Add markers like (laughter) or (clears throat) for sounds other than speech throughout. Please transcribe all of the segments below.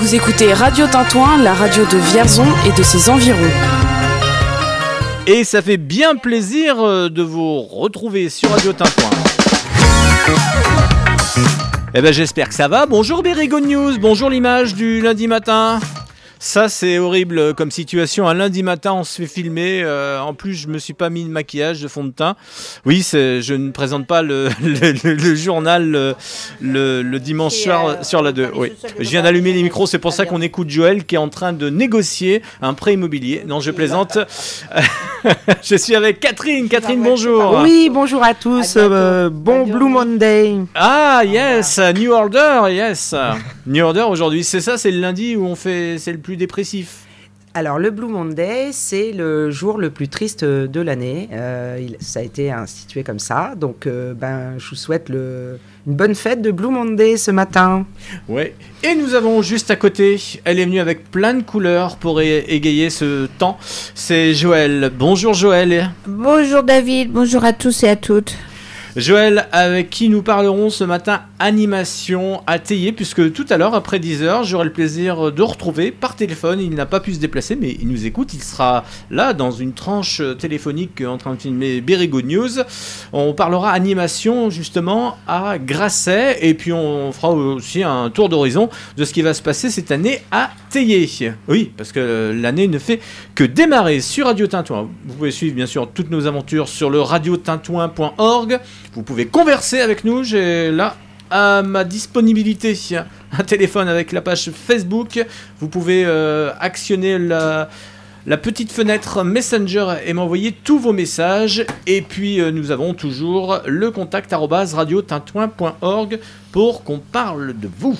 Vous écoutez Radio Tintouin, la radio de Vierzon et de ses environs. Et ça fait bien plaisir euh, de vous retrouver sur Radio Tintouin. Eh ben j'espère que ça va. Bonjour Berigo News, bonjour l'image du lundi matin. Ça, c'est horrible comme situation. Un lundi matin, on se fait filmer. Euh, en plus, je me suis pas mis de maquillage, de fond de teint. Oui, je ne présente pas le, (laughs) le, journal le, dimanche soir euh, sur la 2. Oui. Je viens d'allumer les micros. C'est pour ça qu'on écoute Joël qui est en train de négocier un prêt immobilier. Non, je plaisante. (laughs) (laughs) je suis avec Catherine. Catherine, bonjour. Oui, bonjour à tous. Euh, bon Blue Monday. Ah, yes. New Order, yes. New Order aujourd'hui. C'est ça, c'est le lundi où on fait. C'est le dépressif alors, le Blue Monday, c'est le jour le plus triste de l'année. Euh, ça a été institué comme ça. Donc, euh, ben, je vous souhaite le, une bonne fête de Blue Monday ce matin. Ouais. Et nous avons juste à côté, elle est venue avec plein de couleurs pour égayer ce temps. C'est Joël. Bonjour Joël. Bonjour David. Bonjour à tous et à toutes. Joël, avec qui nous parlerons ce matin animation à Théier, puisque tout à l'heure, après 10h, j'aurai le plaisir de retrouver par téléphone. Il n'a pas pu se déplacer, mais il nous écoute. Il sera là, dans une tranche téléphonique, en train de filmer Berigo News. On parlera animation, justement, à Grasset, et puis on fera aussi un tour d'horizon de ce qui va se passer cette année à Théier. Oui, parce que l'année ne fait que démarrer sur Radio Tintouin. Vous pouvez suivre, bien sûr, toutes nos aventures sur le radiotintouin.org. Vous pouvez converser avec nous. J'ai là à ma disponibilité un téléphone avec la page Facebook. Vous pouvez euh, actionner la, petite fenêtre Messenger et m'envoyer tous vos messages. Et puis euh, nous avons toujours le contact radiotintouin.org pour qu'on parle de vous.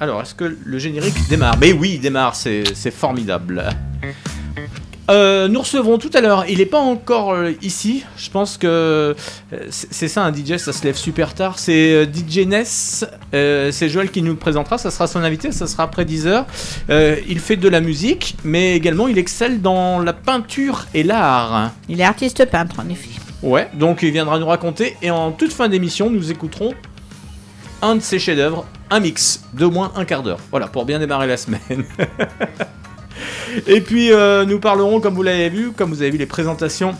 Alors, est-ce que le générique démarre? Mais oui, il démarre, c'est formidable. Euh, nous recevrons tout à l'heure. Il n'est pas encore euh, ici. Je pense que euh, c'est ça un DJ, ça se lève super tard. C'est DJ Ness. c'est Joël qui nous le présentera. Ça sera son invité. Ça sera après 10h. il fait de la musique, mais également il excelle dans la peinture et l'art. Il est artiste peintre en effet. Ouais, donc il viendra nous raconter. Et en toute fin d'émission, nous écouterons un de ses chefs-d'œuvre, un mix de moins un quart d'heure. Voilà, pour bien démarrer la semaine. (laughs) Et puis euh, nous parlerons, comme vous l'avez vu, comme vous avez vu les présentations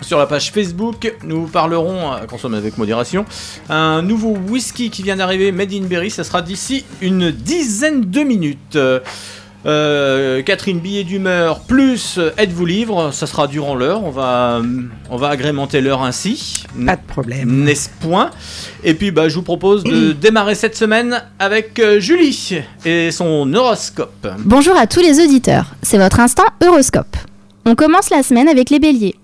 sur la page Facebook, nous parlerons, à consommer avec modération, un nouveau whisky qui vient d'arriver, Made in Berry, ça sera d'ici une dizaine de minutes. Euh, Catherine Billet d'humeur plus Êtes-vous livre, ça sera durant l'heure, on va, on va agrémenter l'heure ainsi. Pas de problème. N'est-ce point? Et puis bah, je vous propose de (clears throat) démarrer cette semaine avec euh, Julie et son horoscope. Bonjour à tous les auditeurs, c'est votre instant horoscope. On commence la semaine avec les béliers.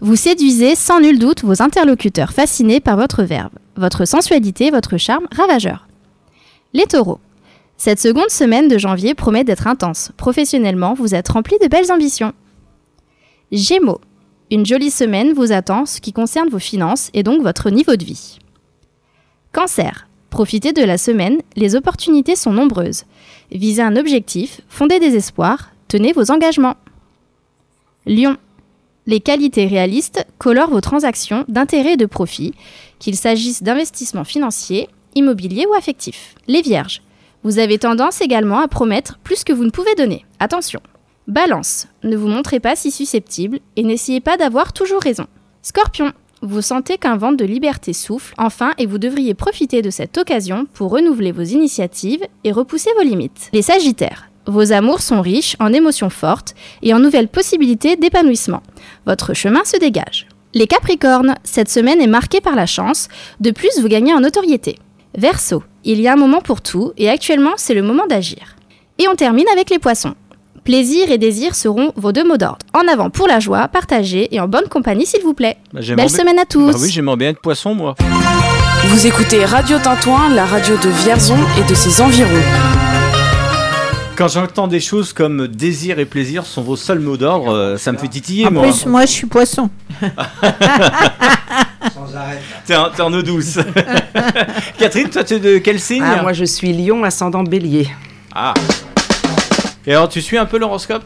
Vous séduisez sans nul doute vos interlocuteurs fascinés par votre verbe, votre sensualité, votre charme ravageur. Les taureaux. Cette seconde semaine de janvier promet d'être intense. Professionnellement, vous êtes rempli de belles ambitions. Gémeaux. Une jolie semaine vous attend ce qui concerne vos finances et donc votre niveau de vie. Cancer. Profitez de la semaine, les opportunités sont nombreuses. Visez un objectif, fondez des espoirs, tenez vos engagements. Lion. Les qualités réalistes colorent vos transactions d'intérêt et de profit, qu'il s'agisse d'investissements financiers, immobiliers ou affectifs. Les vierges. Vous avez tendance également à promettre plus que vous ne pouvez donner. Attention. Balance. Ne vous montrez pas si susceptible et n'essayez pas d'avoir toujours raison. Scorpion. Vous sentez qu'un vent de liberté souffle enfin et vous devriez profiter de cette occasion pour renouveler vos initiatives et repousser vos limites. Les Sagittaires. Vos amours sont riches en émotions fortes et en nouvelles possibilités d'épanouissement. Votre chemin se dégage. Les Capricornes, cette semaine est marquée par la chance, de plus vous gagnez en notoriété. Verseau, il y a un moment pour tout et actuellement c'est le moment d'agir. Et on termine avec les poissons. Plaisir et désir seront vos deux mots d'ordre. En avant pour la joie, partagez et en bonne compagnie s'il vous plaît. Bah, Belle semaine à tous. Bah oui, j'aimerais bien être poisson moi. Vous écoutez Radio Tintouin, la radio de Vierzon et de ses environs. Quand j'entends des choses comme désir et plaisir sont vos seuls mots d'ordre, euh, ça me fait titiller en moi. plus, moi je suis poisson. (laughs) Sans arrêt. T'es en, eau douce. (laughs) Catherine, toi tu es de quel signe ah, Moi je suis lion ascendant bélier. Ah. Et alors tu suis un peu l'horoscope?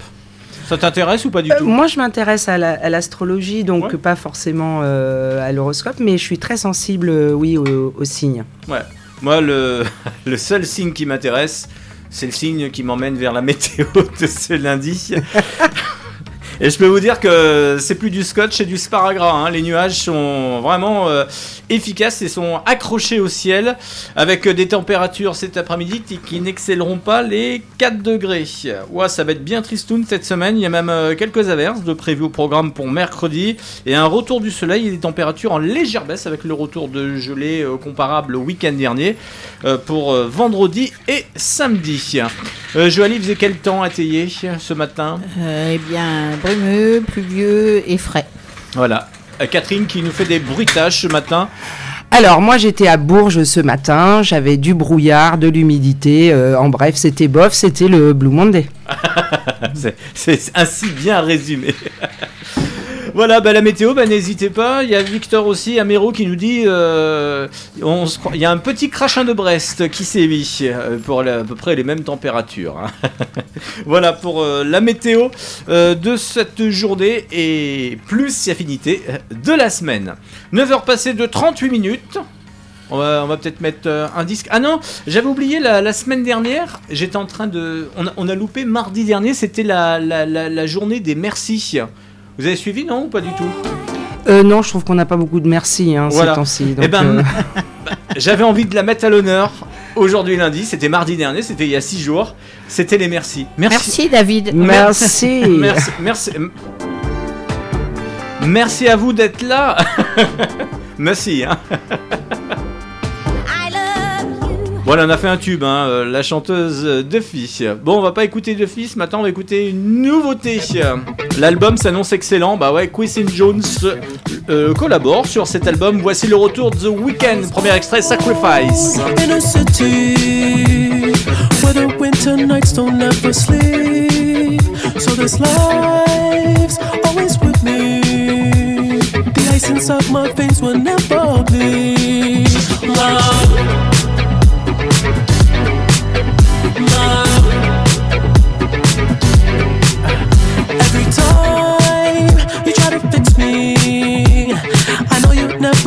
Ça t'intéresse ou pas du euh, tout? Moi, je m'intéresse à l'astrologie, donc pas forcément euh, à l'horoscope, mais je suis très sensible, oui, aux, signes. Ouais. Moi, le, (laughs) le seul signe qui m'intéresse, C'est le signe qui m'emmène vers la météo de ce lundi. (laughs) Et je peux vous dire que c'est plus du scotch, c'est du sparadrap. hein. Les nuages sont vraiment euh, efficaces et sont accrochés au ciel avec des températures cet après-midi qui- n'excelleront pas les 4 degrés. Ouais, ça va être bien tristoun cette semaine. Il y a même euh, quelques averses de prévues au programme pour mercredi et un retour du soleil et des températures en légère baisse avec le retour de gelée euh, comparable au week-end dernier euh, pour vendredi et samedi. Joali faisait quel temps à Théier ce matin? Eh bien, brumeux, pluvieux et frais. Voilà. Euh, Catherine qui nous fait des bruitages ce matin. Alors, moi, j'étais à Bourges ce matin. J'avais du brouillard, de l'humidité. euh, en bref, c'était bof. C'était le Blue Monday. (laughs) C'est- C'est ainsi bien résumé. (laughs) Voilà, bah, la météo, bah, n'hésitez pas. Il y a Victor aussi, Améro, qui nous dit euh, on se il y a un petit crachin de Brest qui sévit euh, pour à peu près les mêmes températures. hein. (laughs) voilà pour euh, la météo de cette journée et plus affinité de la semaine. 9h passées de 38 minutes. On va, peut-être mettre un disque. Ah non, j'avais oublié la, semaine dernière. J'étais en train de. On a, loupé mardi dernier. C'était la, la- la journée des merci. Vous avez suivi, non ou pas du tout Euh, non, je trouve qu'on n'a pas beaucoup de merci hein, Voilà. ces temps-ci. Eh ben, euh, (laughs) J'avais envie de la mettre à l'honneur aujourd'hui lundi. C'était mardi dernier. C'était il y a 6 jours. C'était les merci. Merci, David. merci. (laughs) Merci, merci, merci à vous d'être là. (laughs) merci. Hein. Voilà, on a fait un tube, hein, euh, la chanteuse de Fils. Bon, on va pas écouter de Fils, maintenant on va écouter une nouveauté. L'album s'annonce excellent, bah ouais, Quincy Jones euh, collabore sur cet album. Voici le retour de The Weeknd, premier extrait Sacrifice.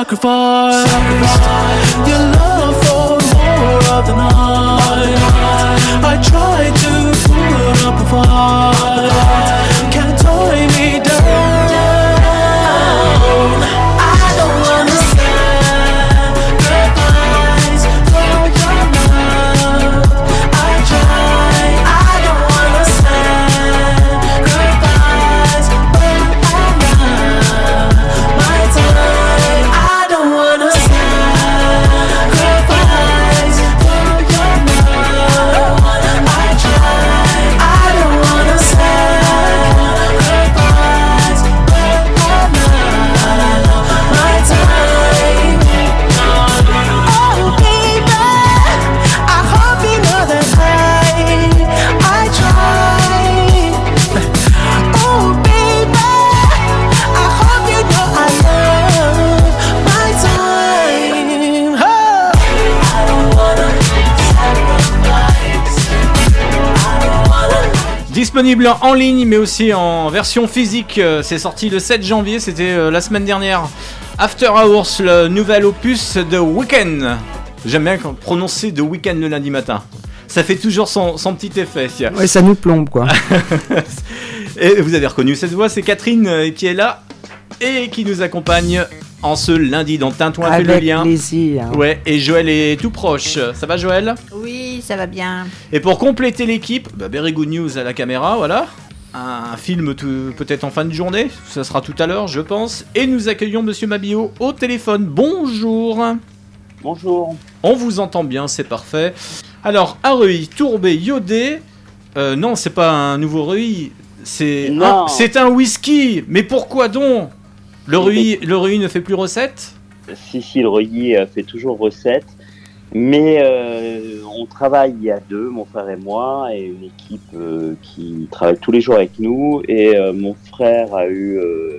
I sacrifice Disponible en ligne mais aussi en version physique. Euh, C'est sorti le 7 janvier, c'était euh, la semaine dernière. After Hours, le nouvel opus de Weekend. J'aime bien prononcer de Weekend le lundi matin. Ça fait toujours son, son petit effet. Ouais, ça nous plombe, quoi. (laughs) Et vous avez reconnu cette voix, c'est Catherine euh, qui est là et qui nous accompagne en ce lundi dans Tintouin fait le Avec lien. plaisir. Ouais, et Joël est tout proche. Ça va Joël? Ça va bien. Et pour compléter l'équipe, bah, Very Good News à la caméra, voilà. Un film tout- peut-être en fin de journée, ça sera tout à l'heure, je pense. Et nous accueillons Monsieur Mabillot au téléphone. Bonjour. Bonjour. On vous entend bien, c'est parfait. Alors, reuil tourbé, iodé. Euh, non, c'est pas un nouveau reuil. C'est Non. un, c'est un whisky. Mais pourquoi donc? Le reuil, le reuil ne fait plus recette? Si, si, le Reuilly euh, fait toujours recette. Mais euh, on travaille à deux, mon frère et moi, et une équipe euh, qui travaille tous les jours avec nous. Et euh, mon frère a eu euh,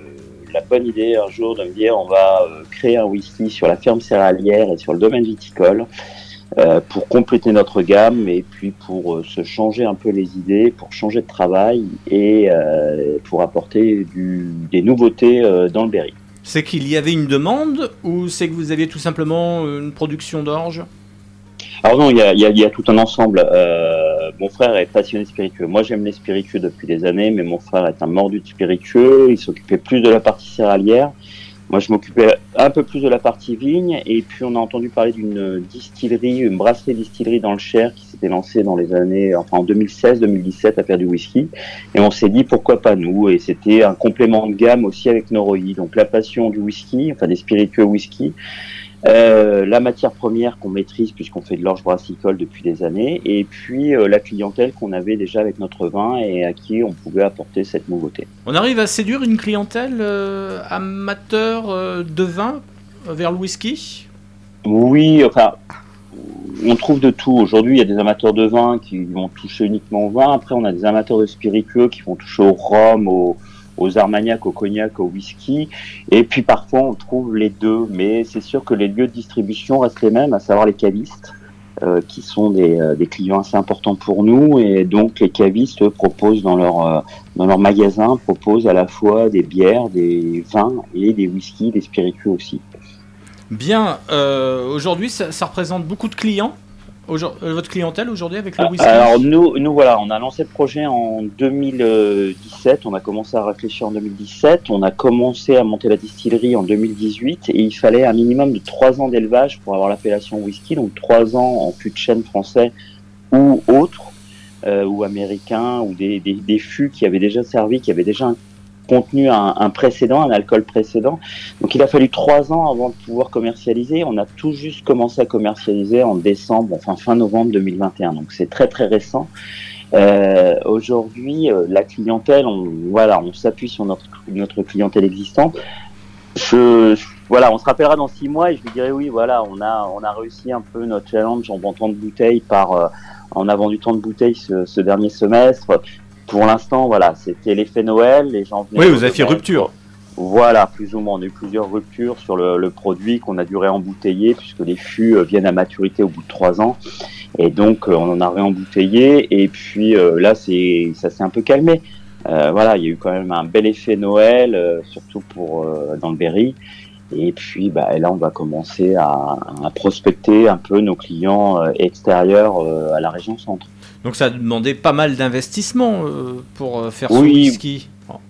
la bonne idée un jour de me dire on va euh, créer un whisky sur la ferme céréalière et sur le domaine viticole euh, pour compléter notre gamme et puis pour se changer un peu les idées, pour changer de travail et pour apporter du, des nouveautés dans le berry. C'est qu'il y avait une demande ou c'est que vous aviez tout simplement une production d'orge? Alors non, il y a, y a- y a tout un ensemble. Euh, mon frère est passionné spiritueux. Moi, j'aime les spiritueux depuis des années, mais mon frère est un mordu de spiritueux. Il s'occupait plus de la partie céréalière. Moi, je m'occupais un peu plus de la partie vigne. Et puis, on a entendu parler d'une distillerie, une brasserie distillerie dans le Cher qui s'était lancée dans les années, enfin en 2016-2017 à faire du whisky. Et on s'est dit pourquoi pas nous? Et c'était un complément de gamme aussi avec Noroi. Donc la passion du whisky, enfin des spiritueux whisky. Euh, la matière première qu'on maîtrise puisqu'on fait de l'orge brassicole depuis des années, et puis euh, la clientèle qu'on avait déjà avec notre vin et à qui on pouvait apporter cette nouveauté. On arrive à séduire une clientèle euh, amateur de vin vers le whisky? Oui, enfin, on trouve de tout. Aujourd'hui, il y a des amateurs de vin qui vont toucher uniquement au vin. Après, on a des amateurs de spiritueux qui vont toucher au rhum, au- aux armagnacs, au cognac, au whisky. Et puis parfois, on trouve les deux. Mais c'est sûr que les lieux de distribution restent les mêmes, à savoir les cavistes. euh, qui sont des, euh, des clients assez importants pour nous et donc les cavistes proposent dans leur euh, dans leur magasin proposent à la fois des bières, des vins et des whiskies, des spiritueux aussi. Bien, aujourd'hui ça représente beaucoup de clients. Euh, votre clientèle aujourd'hui avec le whisky Alors nous, nous voilà, on a lancé le projet en 2017, on a commencé à réfléchir en 2017, on a commencé à monter la distillerie en 2018 et il fallait un minimum de trois ans d'élevage pour avoir l'appellation whisky, donc trois ans en fût de chêne français ou autre, euh, ou américain, ou des, des, des fûts qui avaient déjà servi, qui avaient déjà un contenu un, précédent, un alcool précédent. Donc il a fallu trois ans avant de pouvoir commercialiser. On a tout juste commencé à commercialiser en décembre, enfin fin novembre 2021. Donc c'est très très récent. Euh, Aujourd'hui, euh, la clientèle, on, voilà, on s'appuie sur notre, notre clientèle existante. Voilà, on se rappellera dans six mois et je lui dirai oui, voilà, on a, on a réussi un peu notre challenge en vendant de bouteilles par, euh, on a vendu tant de bouteilles ce dernier semestre. Pour l'instant, voilà, c'était l'effet Noël, les gens venaient. Oui, vous avez fait rupture. Voilà, plus ou moins. On a eu plusieurs ruptures sur le, le produit qu'on a dû réembouteiller puisque les fûts euh, viennent à maturité au bout de trois ans. Et donc, euh, on en a réembouteillé. Et puis euh, là, c'est ça s'est un peu calmé. Voilà, il y a eu quand même un bel effet Noël, surtout pour dans le Berry. Et puis bah, là, on va commencer à, à prospecter un peu nos clients extérieurs à la région centre. Donc ça a demandé pas mal d'investissement euh, pour euh, faire ce Oui. whisky.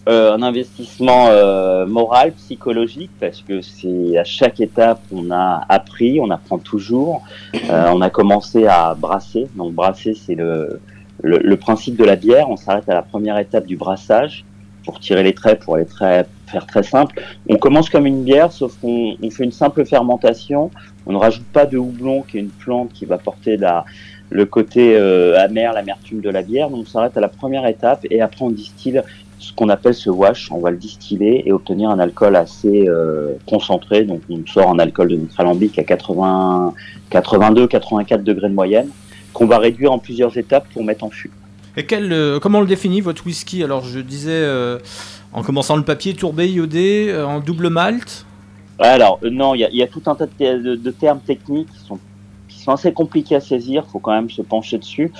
Euh, un investissement euh, moral, psychologique, parce que c'est à chaque étape on a appris, on apprend toujours. Euh, on a commencé à brasser. Donc brasser, c'est le, le, le principe de la bière. On s'arrête à la première étape du brassage pour tirer les traits, pour aller très, faire très simple. On commence comme une bière, sauf qu'on on fait une simple fermentation. On ne rajoute pas de houblon, qui est une plante qui va porter la, le côté euh, amer, l'amertume de la bière. Donc on s'arrête à la première étape et après on distille ce qu'on appelle ce wash. On va le distiller et obtenir un alcool assez euh, concentré. Donc on sort un alcool de notre alambic à 80, 82, 84 degrés de moyenne qu'on va réduire en plusieurs étapes pour mettre en fût. Et quel, euh, comment on le définit votre whisky? Alors je disais euh, en commençant le papier tourbé, iodé, en double malt. Alors, non, il y a, il y a tout un tas de, de- de termes techniques qui sont, sont assez compliqués à saisir. faut quand même se pencher dessus.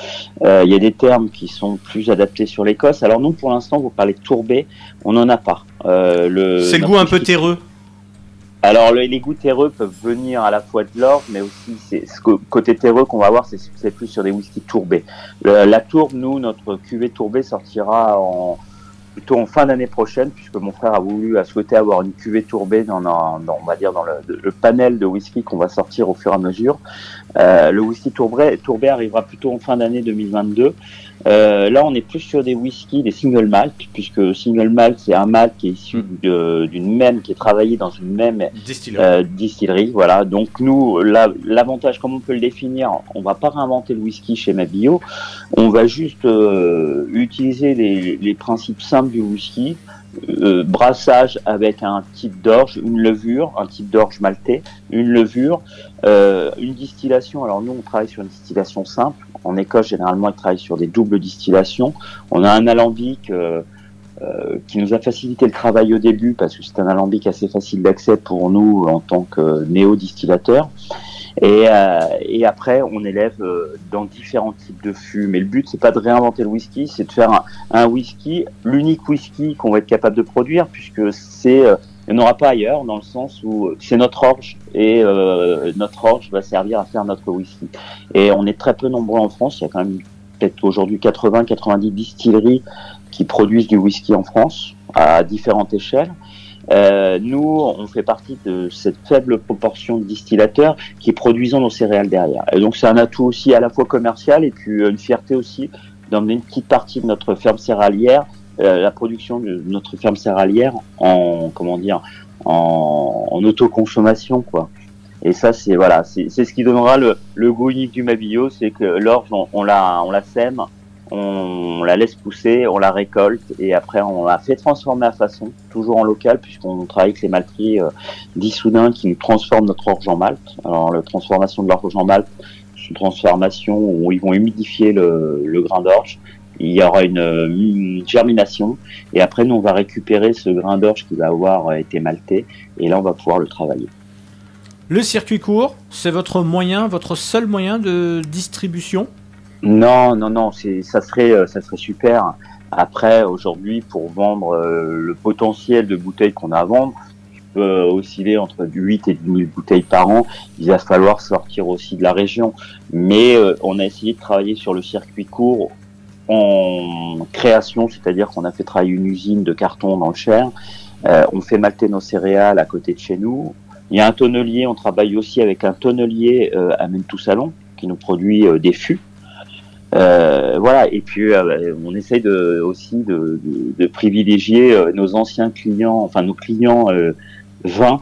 Euh, Il y a des termes qui sont plus adaptés sur l'Écosse. Alors, nous, pour l'instant, vous parlez de tourbé. On n'en a pas. Euh, le, C'est le goût un peu whisky- terreux. Alors, le- les goûts terreux peuvent venir à la fois de l'orge, mais aussi, c'est ce côté terreux qu'on va avoir, c'est c'est plus sur des whiskies tourbés. Le- la tourbe, nous, notre cuvée tourbée sortira en, plutôt en fin d'année prochaine, puisque mon frère a voulu, a souhaité avoir une cuvée tourbée dans, dans- dans- on va dire dans le, le panel de whisky qu'on va sortir au fur et à mesure. Euh, le whisky tourbé, tourbé arrivera plutôt en fin d'année 2022. Euh, là, on est plus sur des whiskies, des single malt, puisque single malt c'est un malt qui est issu de- d'une même, qui est travaillé dans une même Distillerie. euh, distillerie, voilà. Donc nous, la- l'avantage, comme on peut le définir, on va pas réinventer le whisky chez Mabio, on va juste euh, utiliser les, les principes simples du whisky, euh, brassage avec un type d'orge, une levure, un type d'orge maltais, une levure, euh, une distillation. Alors nous, on travaille sur une distillation simple. En Écosse, généralement, ils travaillent sur des doubles distillations. On a un alambic. euh, qui nous a facilité le travail au début parce que c'est un alambic assez facile d'accès pour nous en tant que néo-distillateurs. Et, euh, et après, on élève euh, dans différents types de fûts. Mais le but, c'est pas de réinventer le whisky, c'est de faire un, un whisky, l'unique whisky qu'on va être capable de produire, puisque c'est, euh, il n'y en aura pas ailleurs, dans le sens où c'est notre orge et euh, notre orge va servir à faire notre whisky. Et on est très peu nombreux en France. Il y a quand même peut-être aujourd'hui 80-90 distilleries qui produisent du whisky en France à différentes échelles. Euh, nous, on fait partie de cette faible proportion de distillateurs qui produisons nos céréales derrière. Et donc c'est un atout aussi à la fois commercial et puis euh, une fierté aussi d'emmener une petite partie de notre ferme céréalière, euh, la production de notre ferme céréalière en comment dire en, en autoconsommation quoi. Et ça c'est voilà, c'est ce qui donnera le, le goût unique du Mabillot, c'est que l'orge on, on la on la sème, on la laisse pousser, on la récolte et après on la fait transformer à façon, toujours en local puisqu'on travaille avec les malteries euh, d'Issoudun qui nous transforment notre orge en malt. Alors la transformation de l'orge en malt, c'est une transformation où ils vont humidifier le, grain d'orge. Il y aura une, une germination et après nous on va récupérer ce grain d'orge qui va avoir été malté et là on va pouvoir le travailler. Le circuit court, c'est votre moyen, votre seul moyen de distribution? Non, non, non, c'est ça serait euh, ça serait super. Après, aujourd'hui, pour vendre euh, le potentiel de bouteilles qu'on a à vendre, qui peut osciller entre du 8 et 10 000 bouteilles par an, il va falloir sortir aussi de la région. Mais euh, on a essayé de travailler sur le circuit court en création, c'est-à-dire qu'on a fait travailler une usine de carton dans le Cher. Euh, on fait malter nos céréales à côté de chez nous. Il y a un tonnelier, on travaille aussi avec un tonnelier euh, à Mentou-Salon qui nous produit euh, des fûts. Euh, voilà, et puis euh, on essaye de, aussi de, privilégier euh, nos anciens clients, enfin nos clients vins,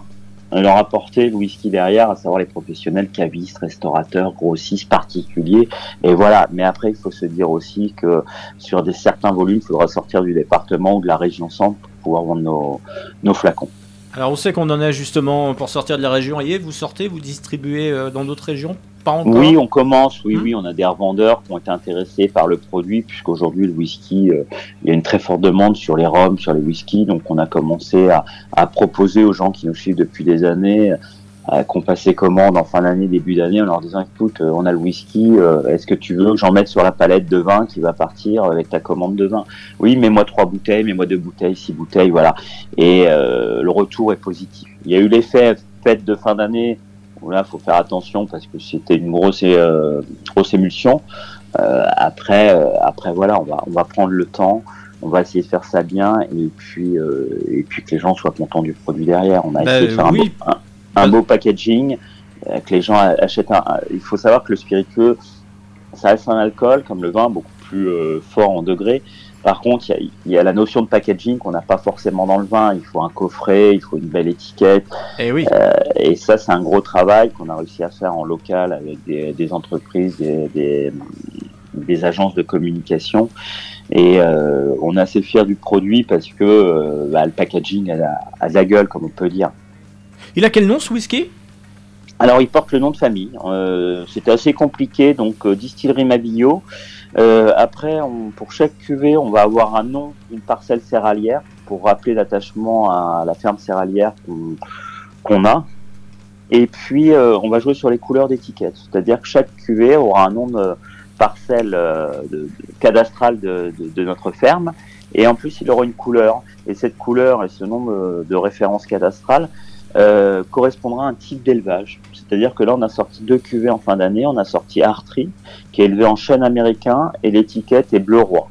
leur apporter le whisky derrière, à savoir les professionnels, cavistes, restaurateurs, grossistes, particuliers. Et voilà, mais après il faut se dire aussi que sur des certains volumes, il faudra sortir du département ou de la région centre pour pouvoir vendre nos, nos flacons. Alors on sait qu'on en est justement pour sortir de la région. Et vous sortez, vous distribuez euh, dans d'autres régions? Pas encore? Oui, on commence. Oui, Hmm. oui, on a des revendeurs qui ont été intéressés par le produit, puisqu'aujourd'hui le whisky, euh, il y a une très forte demande sur les rhums, sur les whiskies. Donc, on a commencé à, à proposer aux gens qui nous suivent depuis des années, qu'on passait commande en fin d'année, début d'année, en leur disant écoute, euh, on a le whisky, euh, est-ce que tu veux que j'en mette sur la palette de vin qui va partir avec ta commande de vin? Oui, mets-moi trois bouteilles, mets-moi deux bouteilles, six bouteilles, voilà. Et euh, le retour est positif. Il y a eu l'effet fête de fin d'année où là, faut faire attention parce que c'était une grosse, euh, grosse émulsion. Euh, après, euh, après voilà, on va, on va prendre le temps, on va essayer de faire ça bien et puis, euh, et puis que les gens soient contents du produit derrière. On a Bah, essayé de faire un, beau, un, beau packaging, euh, que les gens achètent. Un, il faut savoir que le spiritueux, ça reste un alcool comme le vin, beaucoup plus euh, fort en degrés. Par contre, il y y a la notion de packaging qu'on n'a pas forcément dans le vin. Il faut un coffret, il faut une belle étiquette. Et oui. Et ça, c'est un gros travail qu'on a réussi à faire en local avec des, des entreprises, des, des, des agences de communication. Et euh, on est assez fiers du produit parce que euh, bah, le packaging a, a de la gueule, comme on peut dire. Il a quel nom ce whisky? Alors, il porte le nom de famille. Euh, C'était assez compliqué, donc euh, distillerie Mabillot. Euh, après, pour chaque cuvée, on va avoir un nom d'une parcelle céréalière pour rappeler l'attachement à la ferme céréalière qu'on a. Et puis, on va jouer sur les couleurs d'étiquette, c'est-à-dire que chaque cuvée aura un nom de parcelle cadastrale de, notre ferme, et en plus, il aura une couleur. Et cette couleur et ce nom de, de référence cadastrale euh, correspondra à un type d'élevage. C'est-à-dire que là, on a sorti deux cuvées en fin d'année. On a sorti Artry, qui est élevé en chêne américain, et l'étiquette est bleu roi.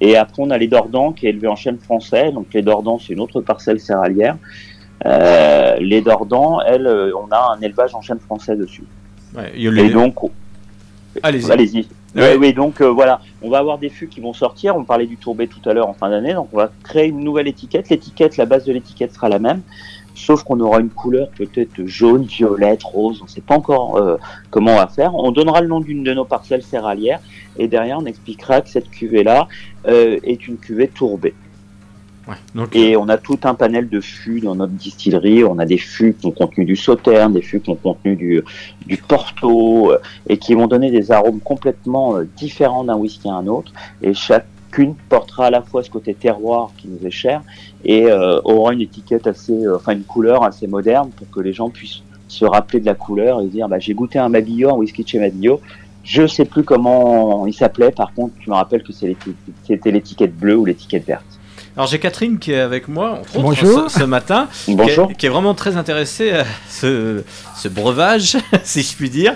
Et après, on a les Dordans qui est élevé en chêne français. Donc les Dordans, c'est une autre parcelle céréalière. Euh, les Dordans, elles, euh, on a un élevage en chêne français dessus. Ouais, il y a les- Et donc, Allez-y. allez-y. Ouais. Oui, oui, donc euh, voilà, on va avoir des fûts qui vont sortir. On parlait du tourbé tout à l'heure en fin d'année, donc on va créer une nouvelle étiquette. L'étiquette, la base de l'étiquette sera la même, sauf qu'on aura une couleur peut-être jaune, violette, rose. On ne sait pas encore euh, comment on va faire. On donnera le nom d'une de nos parcelles céréalières et derrière on expliquera que cette cuvée-là euh, est une cuvée tourbée. Ouais, donc, Et on a tout un panel de fûts dans notre distillerie. On a des fûts qui ont contenu du sauterne, des fûts qui ont contenu du, du porto, euh, et qui vont donner des arômes complètement euh, différents d'un whisky à un autre. Et chacune portera à la fois ce côté terroir qui nous est cher, et euh, aura une étiquette assez, euh, enfin une couleur assez moderne pour que les gens puissent se rappeler de la couleur et dire bah, j'ai goûté un Mabillot, un whisky de chez Mabillot. Je sais plus comment il s'appelait. Par contre, tu me rappelles que c'était l'étiquette bleue ou l'étiquette verte. Alors j'ai Catherine qui est avec moi, entre autres, Bonjour. ce, ce matin, qui est, qui est vraiment très intéressée à ce, ce breuvage, (laughs) si je puis dire.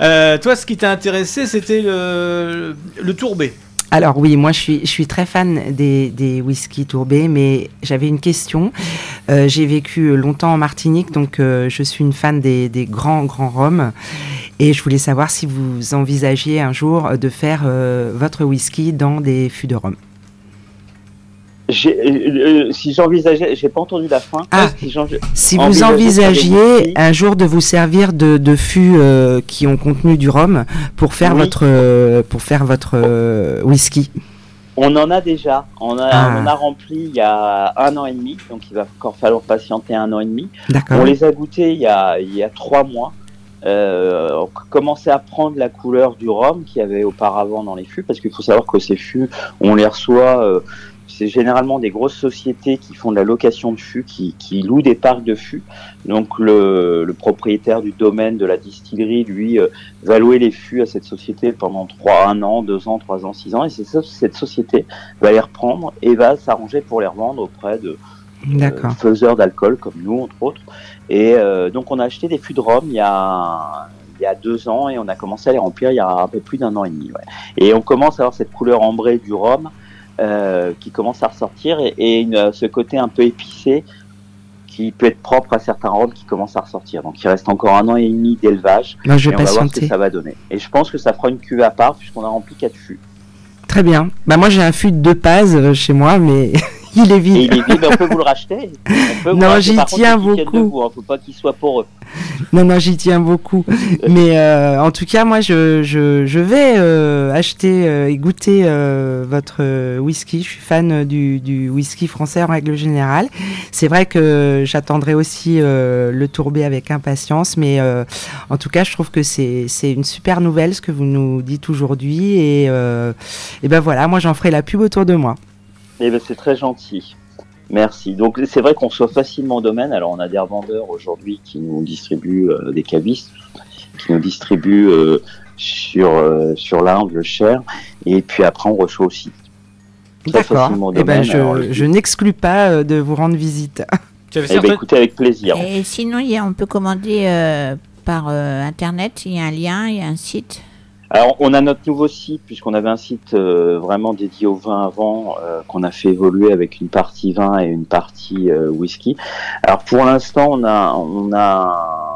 Euh, toi, ce qui t'a intéressé, c'était le, le tourbé. Alors oui, moi je suis, très fan des, des whisky tourbés, mais j'avais une question. Euh, J'ai vécu longtemps en Martinique, donc euh, je suis une fan des, des grands, grands rhums. Et je voulais savoir si vous envisagiez un jour de faire euh, votre whisky dans des fûts de rhum. Euh, euh, si j'envisageais, j'ai pas entendu la fin. Ah. Si vous envisagiez un jour de vous servir de, de fûts euh, qui ont contenu du rhum pour faire Oui. votre, euh, pour faire votre whisky. on en a déjà. On, a, Ah. on a rempli il y a un an et demi, donc il va encore falloir patienter un an et demi. On les a goûtés il y a, il y a trois mois. Euh, on commençait à prendre la couleur du rhum qu'il y avait auparavant dans les fûts, parce qu'il faut savoir que ces fûts, on les reçoit. euh, c'est généralement des grosses sociétés qui font de la location de fûts, qui, qui louent des parcs de fûts. Donc le, le propriétaire du domaine de la distillerie, lui, euh, va louer les fûts à cette société pendant trois, un an, deux ans, trois ans, six ans, et c'est ça, cette société va les reprendre et va s'arranger pour les revendre auprès de, euh, faiseurs d'alcool comme nous, entre autres. Et euh, donc, on a acheté des fûts de rhum il y a, il y a deux ans et on a commencé à les remplir il y a un peu plus d'un an et demi. ouais. Et on commence à avoir cette couleur ambrée du rhum qui commence à ressortir et, et une- ce côté un peu épicé qui peut être propre à certains rhums qui commencent à ressortir. Donc, il reste encore un an et demi d'élevage et vais on va voir ce que ça va donner. Et je pense que ça fera une cuvée à part puisqu'on a rempli quatre fûts. Très bien. Bah moi j'ai un fût de deux pases euh, chez moi, mais (laughs) il est vide. il est vide, mais on peut vous le racheter. On peut (laughs) vous Non, racheter. j'y contre, tiens il beaucoup. debout, hein. Faut pas qu'il soit poreux. Non, non, j'y tiens beaucoup. (laughs) Mais euh, en tout cas, moi, je, je, je vais euh, acheter euh, et goûter votre whisky. Je suis fan du, du whisky français en règle générale. C'est vrai que j'attendrai aussi le tourbé avec impatience. Mais en tout cas, je trouve que c'est c'est une super nouvelle ce que vous nous dites aujourd'hui. Et, et ben voilà, moi, j'en ferai la pub autour de moi. Eh ben, c'est très gentil. Merci. Donc c'est vrai qu'on soit facilement au domaine. Alors on a des revendeurs aujourd'hui qui nous distribuent euh, des cavistes, qui nous distribuent euh, sur euh, sur l'Inde, le Cher, et puis après on reçoit aussi. Très D'accord. Eh ben. Alors, je, je n'exclus pas euh, de vous rendre visite. (laughs) Tu avais eh ben, écoutez avec plaisir. Et sinon, il y a, on peut commander euh, par euh, Internet. Il y a un lien, il y a un site. Alors, on a notre nouveau site, puisqu'on avait un site euh, vraiment dédié au vin avant, euh, qu'on a fait évoluer avec une partie vin et une partie euh, whisky. Alors, pour l'instant, on a, on a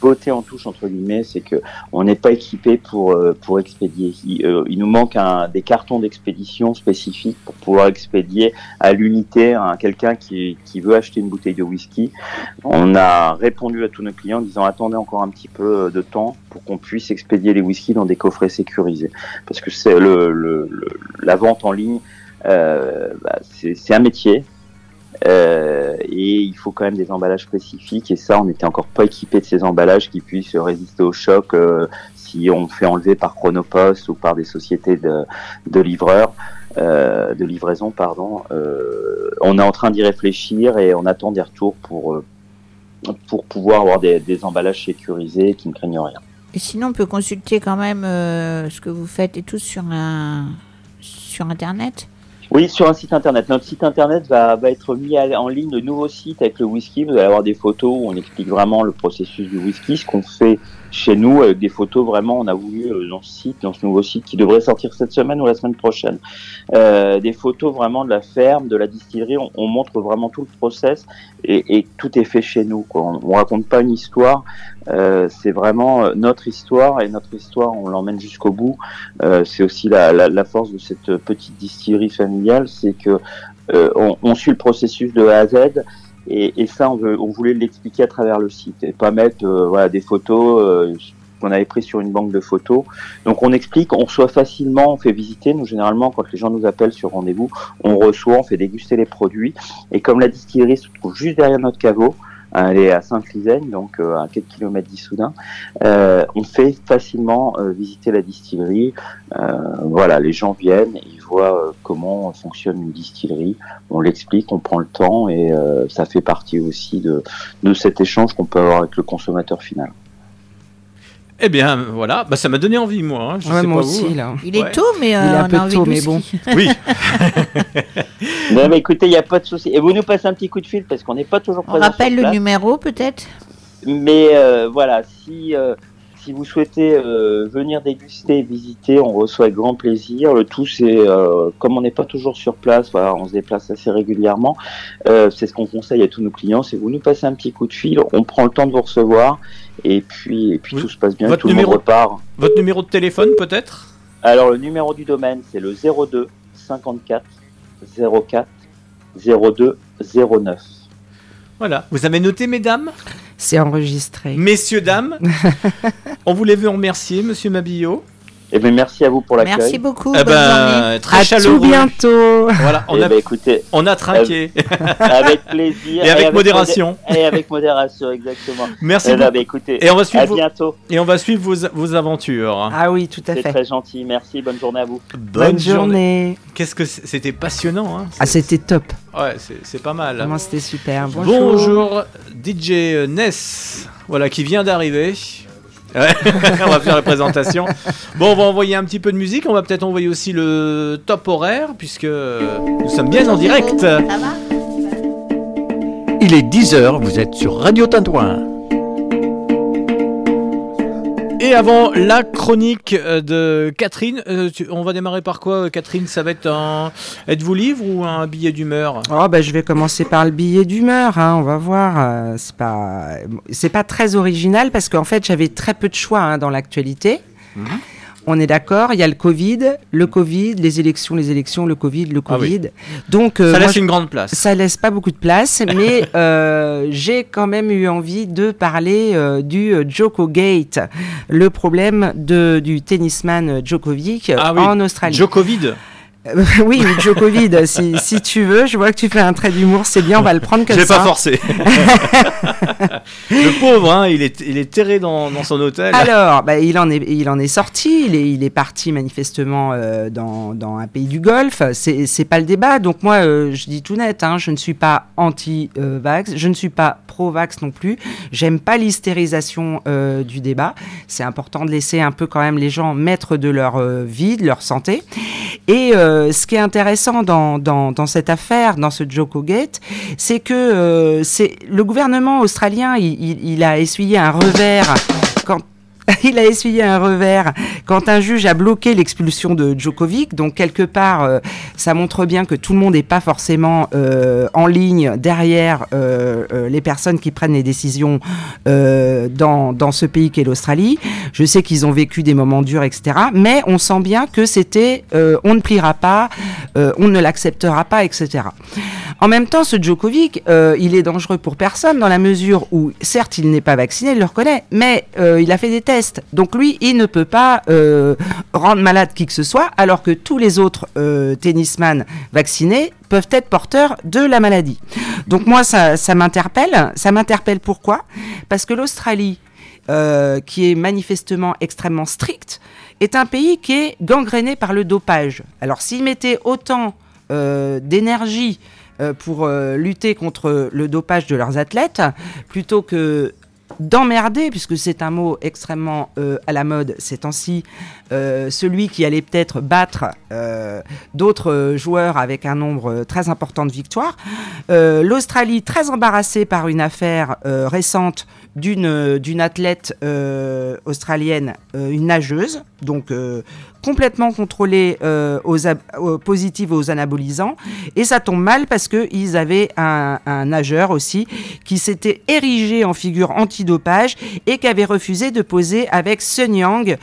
beauté en touche entre guillemets, c'est que on n'est pas équipé pour euh, pour expédier. Il, euh, nous manque des cartons d'expédition spécifiques pour pouvoir expédier à l'unité quelqu'un qui, qui veut acheter une bouteille de whisky. On a répondu à tous nos clients en disant attendez encore un petit peu de temps pour qu'on puisse expédier les whiskies dans des coffrets sécurisés. Parce que c'est la vente en ligne, euh, bah, c'est un métier. Euh, et il faut quand même des emballages spécifiques. Et ça on n'était encore pas équipé de ces emballages qui puissent résister au choc euh, si on fait enlever par Chronopost ou par des sociétés de, de euh, de livraison pardon. On est en train d'y réfléchir et on attend des retours pour pour pouvoir avoir des, emballages sécurisés qui ne craignent rien. Et sinon, on peut consulter quand même ce que vous faites et tout sur, un, sur Internet. Oui, sur un site internet. Notre site internet va, être mis en ligne de nouveaux sites avec le whisky. Vous allez avoir des photos où on explique vraiment le processus du whisky, ce qu'on fait chez nous avec des photos vraiment. On a voulu euh, dans ce site, dans ce nouveau site qui devrait sortir cette semaine ou la semaine prochaine, euh, des photos vraiment de la ferme, de la distillerie. On, on montre vraiment tout le process et, et tout est fait chez nous. Quoi. On, on raconte pas une histoire. Euh, c'est vraiment euh, notre histoire et notre histoire, on l'emmène jusqu'au bout. Euh, c'est aussi la, la, la force de cette petite distillerie familiale, c'est que euh, on, on suit le processus de A à Z. Et, ça, on, voulait l'expliquer à travers le site et pas mettre euh, voilà, des photos euh, qu'on avait prises sur une banque de photos. Donc on explique, on reçoit facilement, on fait visiter. Nous généralement, quand les gens nous appellent sur rendez-vous, on reçoit, on fait déguster les produits. Et comme la distillerie se trouve juste derrière notre caveau, elle est à Sainte-Lisaine, donc euh, à 4 km d'Issoudun. Euh, on fait facilement euh, visiter la distillerie. Voilà, les gens viennent, ils voient comment fonctionne une distillerie. On l'explique, on prend le temps et ça fait partie aussi de, de cet échange qu'on peut avoir avec le consommateur final. Eh bien, voilà, bah, ça m'a donné envie, moi. hein. Je Ouais, sais moi pas aussi, vous. là. Il est Ouais. tôt, mais euh, Il est un on peu a envie tôt, de mais bon. Oui, (laughs) Non, mais écoutez, il n'y a pas de souci. Et vous nous passez un petit coup de fil parce qu'on n'est pas toujours On présent. rappelle sur le place. numéro peut-être? Mais euh, voilà, si, euh, si vous souhaitez euh, venir déguster, visiter, on reçoit avec grand plaisir. Le tout, c'est euh, comme on n'est pas toujours sur place, voilà, on se déplace assez régulièrement. euh, c'est ce qu'on conseille à tous nos clients, c'est vous nous passez un petit coup de fil, on prend le temps de vous recevoir, et puis, et puis Oui. tout se passe bien, Votre tout le numéro monde repart. votre numéro de téléphone peut-être? Alors le numéro du domaine, c'est le 02 54 04 02 09. Voilà. Vous avez noté, mesdames? C'est enregistré. Messieurs, dames (laughs) On voulait vous remercier, monsieur Mabillot. Et bien merci à vous pour l'accueil. Merci beaucoup. Eh bonne journée. ben, très À chaleureux. tout bientôt. Voilà, on Eh a, ben, écoutez, on a trinqué. avec plaisir. (laughs) Et avec modération. modé- Et avec modération, exactement. Merci Eh ben, bah, écoutez, Et on va à suivre, vos, bientôt. et on va suivre vos, vos aventures. Ah oui, tout à C'est fait. très gentil. Merci. Bonne journée à vous. Bonne, journée. Qu'est-ce que c'est- c'était passionnant, hein Ah, c'était top. Ouais, c'est c'est pas mal. Vraiment, c'était super. Bonjour, DJ Ness, voilà qui vient d'arriver. (laughs) On va faire la présentation. Bon, on va envoyer un petit peu de musique. On va peut-être envoyer aussi le top horaire puisque euh, nous sommes bien en direct. Ça va? Il est 10h, vous êtes sur Radio Tintouin. Et avant la chronique euh, de Catherine, euh, tu- on va démarrer par quoi, euh, Catherine? Ça va être un êtes-vous livre ou un billet d'humeur? Oh bah je vais commencer par le billet d'humeur, hein, on va voir. c'est pas c'est pas très original parce qu'en fait j'avais très peu de choix hein, dans l'actualité. Mhm. On est d'accord, il y a le Covid, le Covid, les élections, les élections, le Covid, le Ah oui. Covid. Donc euh, Ça moi, laisse une grande place. ça laisse pas beaucoup de place, (laughs) mais euh, j'ai quand même eu envie de parler euh, du Joko Gate, le problème de, du tennisman Djokovic Ah oui, en Australie. Djokovic. Euh, (laughs) oui, ou Djokovic, si, si tu veux. Je vois que tu fais un trait d'humour, c'est bien, on va le prendre comme J'ai ça. pas forcé. (laughs) le pauvre, hein, il, est, il est terré dans, dans son hôtel. Alors, bah, il, en est, il en est sorti, il est, il est parti manifestement euh, dans, dans un pays du Golfe, c'est c'est pas le débat. Donc moi, euh, je dis tout net, hein, je ne suis pas anti-vax, je ne suis pas pro-vax non plus, j'aime pas l'hystérisation euh, du débat. C'est important de laisser un peu quand même les gens maîtres de leur vie, de leur santé. Et euh, ce qui est intéressant dans, cette affaire, dans ce Joko Gate, c'est que euh, le gouvernement australien, a essuyé un revers quand (laughs) il a essuyé un revers quand un juge a bloqué l'expulsion de Djokovic. Donc quelque part, euh, ça montre bien que tout le monde n'est pas forcément euh, en ligne derrière euh, les personnes qui prennent les décisions dans, dans ce pays qu'est l'Australie. Je sais qu'ils ont vécu des moments durs, etc. Mais on sent bien que c'était on ne pliera pas, on ne l'acceptera pas, etc. En même temps, ce Djokovic, il est dangereux pour personne dans la mesure où, certes, il n'est pas vacciné, il le reconnaît, mais il a fait des tests. Donc lui, il ne peut pas euh, rendre malade qui que ce soit, alors que tous les autres euh, tennisman vaccinés peuvent être porteurs de la maladie. Donc moi, ça, m'interpelle. Ça m'interpelle pourquoi? Parce que l'Australie, euh, qui est manifestement extrêmement stricte, est un pays qui est gangréné par le dopage. Alors s'ils mettaient autant d'énergie pour lutter contre le dopage de leurs athlètes, plutôt que d'emmerder, puisque c'est un mot extrêmement euh, à la mode ces temps-ci, euh, celui qui allait peut-être battre euh, d'autres joueurs avec un nombre très important de victoires. L'Australie, très embarrassée par une affaire récente d'une euh, d'une athlète euh, australienne, euh, une nageuse, donc complètement contrôlée aux, aux positives aux anabolisants. Et ça tombe mal parce qu'ils avaient un, nageur aussi qui s'était érigé en figure antidopage et qui avait refusé de poser avec Sun Yang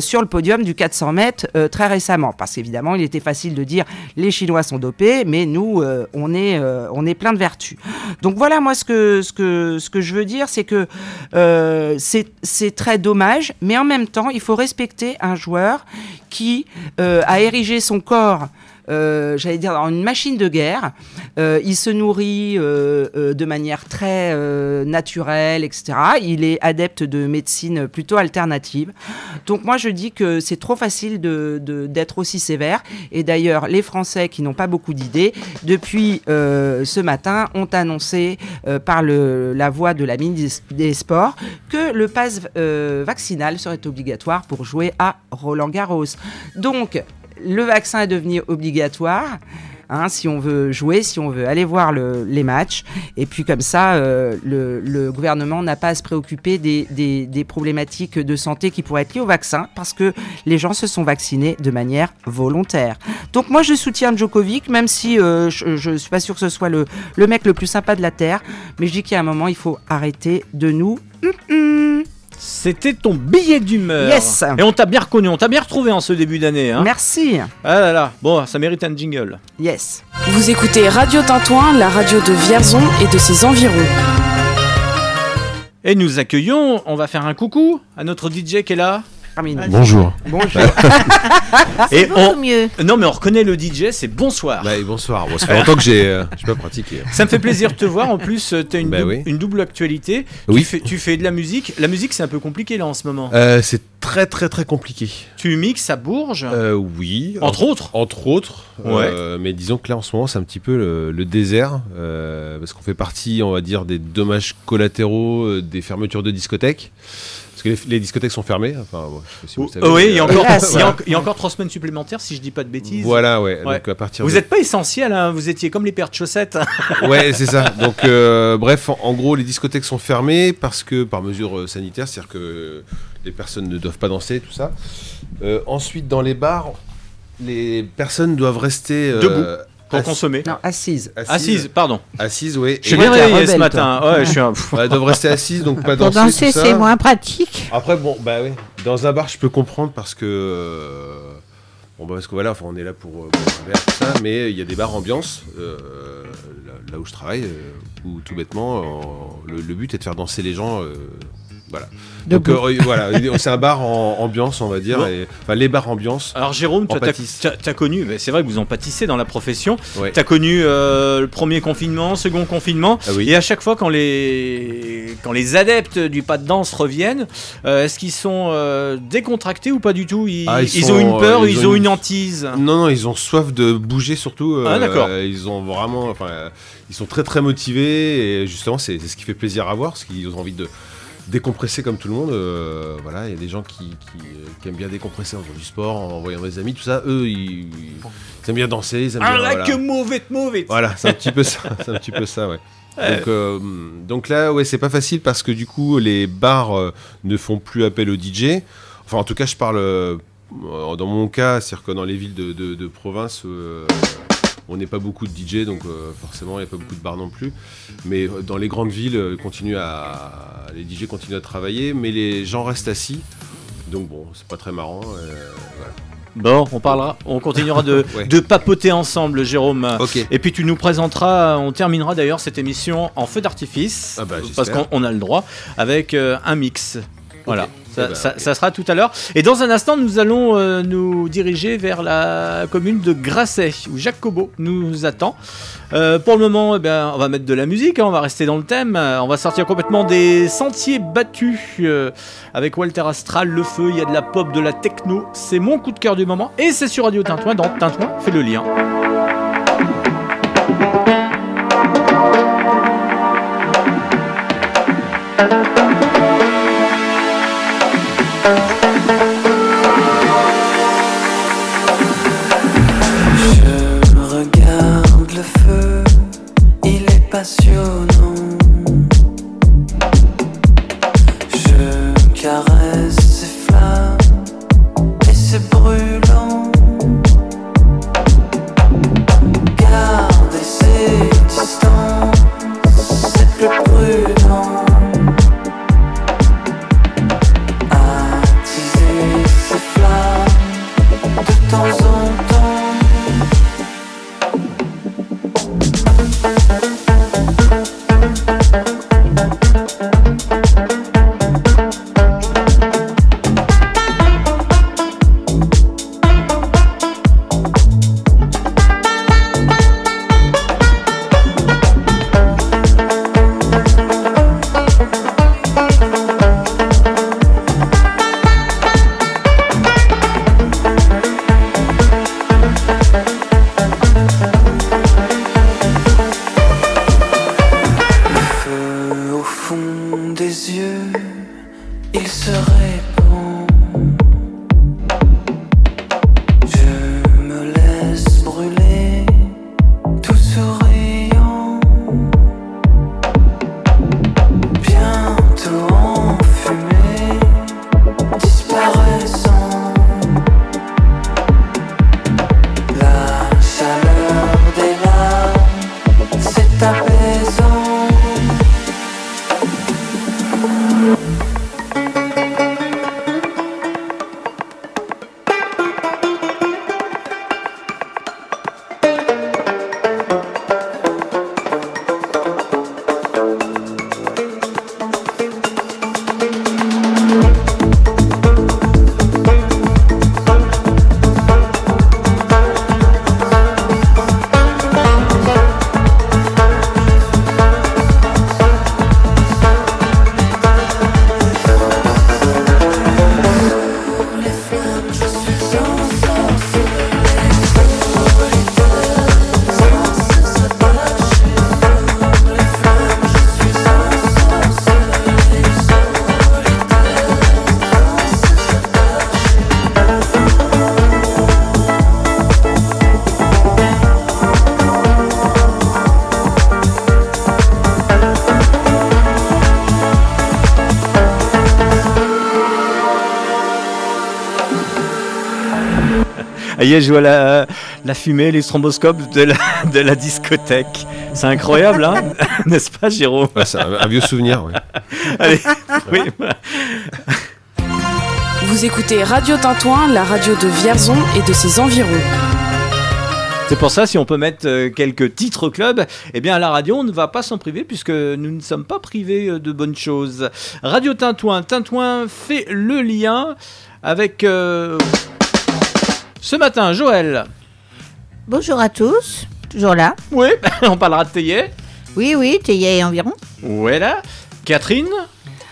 sur le podium du 400 mètres très récemment. Parce qu'évidemment, il était facile de dire les Chinois sont dopés, mais nous, on, est, on est plein de vertus. Donc voilà, moi, ce que, ce que, ce que je veux dire, c'est que euh, c'est très dommage, mais en même temps, il faut respecter un joueur qui euh, a érigé son corps. Euh, j'allais dire dans une machine de guerre, Euh, il se nourrit euh, de manière très naturelle, etc. Il est adepte de médecine plutôt alternative. Donc moi je dis que c'est trop facile d'être aussi sévère. Et d'ailleurs les Français qui n'ont pas beaucoup d'idées, depuis ce matin, ont annoncé par la voie de la ministre des Sports que le pass vaccinal serait obligatoire pour jouer à Roland Garros. Donc le vaccin est devenu obligatoire. hein, si on veut jouer, si on veut aller voir le- les matchs. Et puis comme ça, euh, le, gouvernement n'a pas à se préoccuper des, problématiques de santé qui pourraient être liées au vaccin, parce que les gens se sont vaccinés de manière volontaire. Donc moi, je soutiens Djokovic, même si euh, je ne suis pas sûr que ce soit le, mec le plus sympa de la Terre. Mais je dis a un moment, il faut arrêter de nous... Hum, C'était ton billet d'humeur. Yes. Et on t'a bien reconnu, on t'a bien retrouvé en ce début d'année. Hein. Merci. Ah là là, bon, ça mérite un jingle. Yes. Vous écoutez Radio Tintouin, la radio de Vierzon et de ses environs. Et nous accueillons, on va faire un coucou à notre DJ qui est là. Bonjour. Bonjour. (laughs) Et on... mieux. Non mais on reconnaît le DJ, c'est bonsoir. Bah, et bonsoir. Bon, ça fait longtemps que j'ai euh, j'ai pas pratiqué. Ça me fait plaisir de te voir. En plus, tu as une, Bah dou- oui. une double actualité. Oui. Tu, fais, tu fais de la musique. La musique, c'est un peu compliqué là en ce moment. Euh, c'est très très très compliqué. Tu mixes à Bourges, Euh, oui. entre autres. Entre autres. Ouais. euh, mais disons que là en ce moment c'est un petit peu le, le désert. euh, parce qu'on fait partie, on va dire, des dommages collatéraux euh, des fermetures de discothèques. Parce que les, les discothèques sont fermées. Enfin, bon, je sais pas si vous le savez, Oh, oui, il y, a encore, Hélas. (laughs) il, y a, en- il y a encore trois semaines supplémentaires si je dis pas de bêtises. Voilà, ouais. Ouais. Donc à partir Vous de- n'êtes pas essentiel, hein, vous étiez comme les paires de chaussettes. (laughs) Ouais, c'est ça. Donc, euh, bref, en, en gros, les discothèques sont fermées parce que, par mesure euh, sanitaire, c'est-à-dire que les personnes ne doivent pas danser, tout ça. Euh, ensuite, dans les bars, les personnes doivent rester euh, Debout, Pour assis- consommer. Non, assise. Assise, pardon. Assises, oui. Je suis bien réveillé ce matin. Ouais, je suis un... (laughs) Doivent rester assises, donc pas Pour danser. danser, tout ça. c'est moins pratique. Après, bon, bah oui. Dans un bar, je peux comprendre parce que. euh, Bon, bah, parce que voilà, enfin, on est là pour euh, boire un verre, tout ça, mais il y a des bars ambiance, euh, là, là où je travaille, euh, où tout bêtement, en- le, le but est de faire danser les gens. euh, voilà. Donc euh, voilà, c'est un bar en ambiance, on va dire. Bon. et- Enfin, les bars ambiance. Alors Jérôme, t'as pâtisse. t'as- t'as connu, mais c'est vrai que vous en pâtissez dans la profession. Ouais. T'as connu euh, le premier confinement, second confinement, Ah oui. et à chaque fois quand les quand les adeptes du pas de danse reviennent, euh, est-ce qu'ils sont euh, décontractés ou pas du tout? Ils, Ah, ils ils sont, ont une peur, ils, ils ont ont une une- hantise? Non, non, ils ont soif de bouger surtout. euh, Ah, d'accord. Ils ont vraiment, enfin, euh, ils sont très très motivés et justement c'est c'est ce qui fait plaisir à voir, parce qu'ils ont envie de décompresser comme tout le monde. euh, voilà, il y a des gens qui, qui, euh, qui aiment bien décompresser en faisant du sport, en voyant des amis, tout ça. Eux, ils, ils aiment bien danser, ils aiment Ah bien. là voilà. que mauvais, mauvais. Voilà, c'est un petit peu ça. C'est un petit peu ça, ouais. Donc, euh, donc là, ouais, c'est pas facile parce que du coup, les bars euh, ne font plus appel aux DJ. Enfin, en tout cas, je parle dans mon cas, c'est-à-dire que dans les villes de, de- de province, on n'est pas beaucoup de DJ, donc euh, forcément, il n'y a pas beaucoup de bars non plus. Mais euh, dans les grandes villes, euh, continuent à, les DJ continuent à travailler, mais les gens restent assis. Donc bon, c'est pas très marrant. voilà. Bon, on parlera, on continuera de, (laughs) Ouais. de papoter ensemble, Jérôme. Ok. Et puis tu nous présenteras, on terminera d'ailleurs cette émission en feu d'artifice, Ah bah, parce qu'on on a le droit, avec un mix. Voilà, ça, Eh ben, ça- sera tout à l'heure. Et dans un instant, nous allons euh, nous diriger vers la commune de Grasset, où Jacques Cobot nous attend. Euh, pour le moment, eh ben, on va mettre de la musique, hein, on va rester dans le thème. Euh, On va sortir complètement des sentiers battus euh, avec Walter Astral, Le Feu, il y a de la pop, de la techno. C'est mon coup de cœur du moment. Et c'est sur Radio Tintouin, dans Tintouin, fait le lien. Aïe, je vois la, la fumée, les stromboscopes de la, de la discothèque. C'est incroyable, hein (laughs) N'est-ce pas, Jérôme Ouais, c'est un, un vieux souvenir, ouais. Allez, (laughs) oui. Vous écoutez Radio Tintouin, la radio de Vierzon et de ses environs. C'est pour ça, si on peut mettre euh, quelques titres club, eh bien à la radio, on ne va pas s'en priver puisque nous ne sommes pas privés euh, de bonnes choses. Radio Tintouin, Tintouin fait le lien avec euh, ce matin, Joël. Bonjour à tous, toujours là. Oui, (laughs) on parlera de Théier. Oui, oui, Théier et environ. Voilà. Catherine,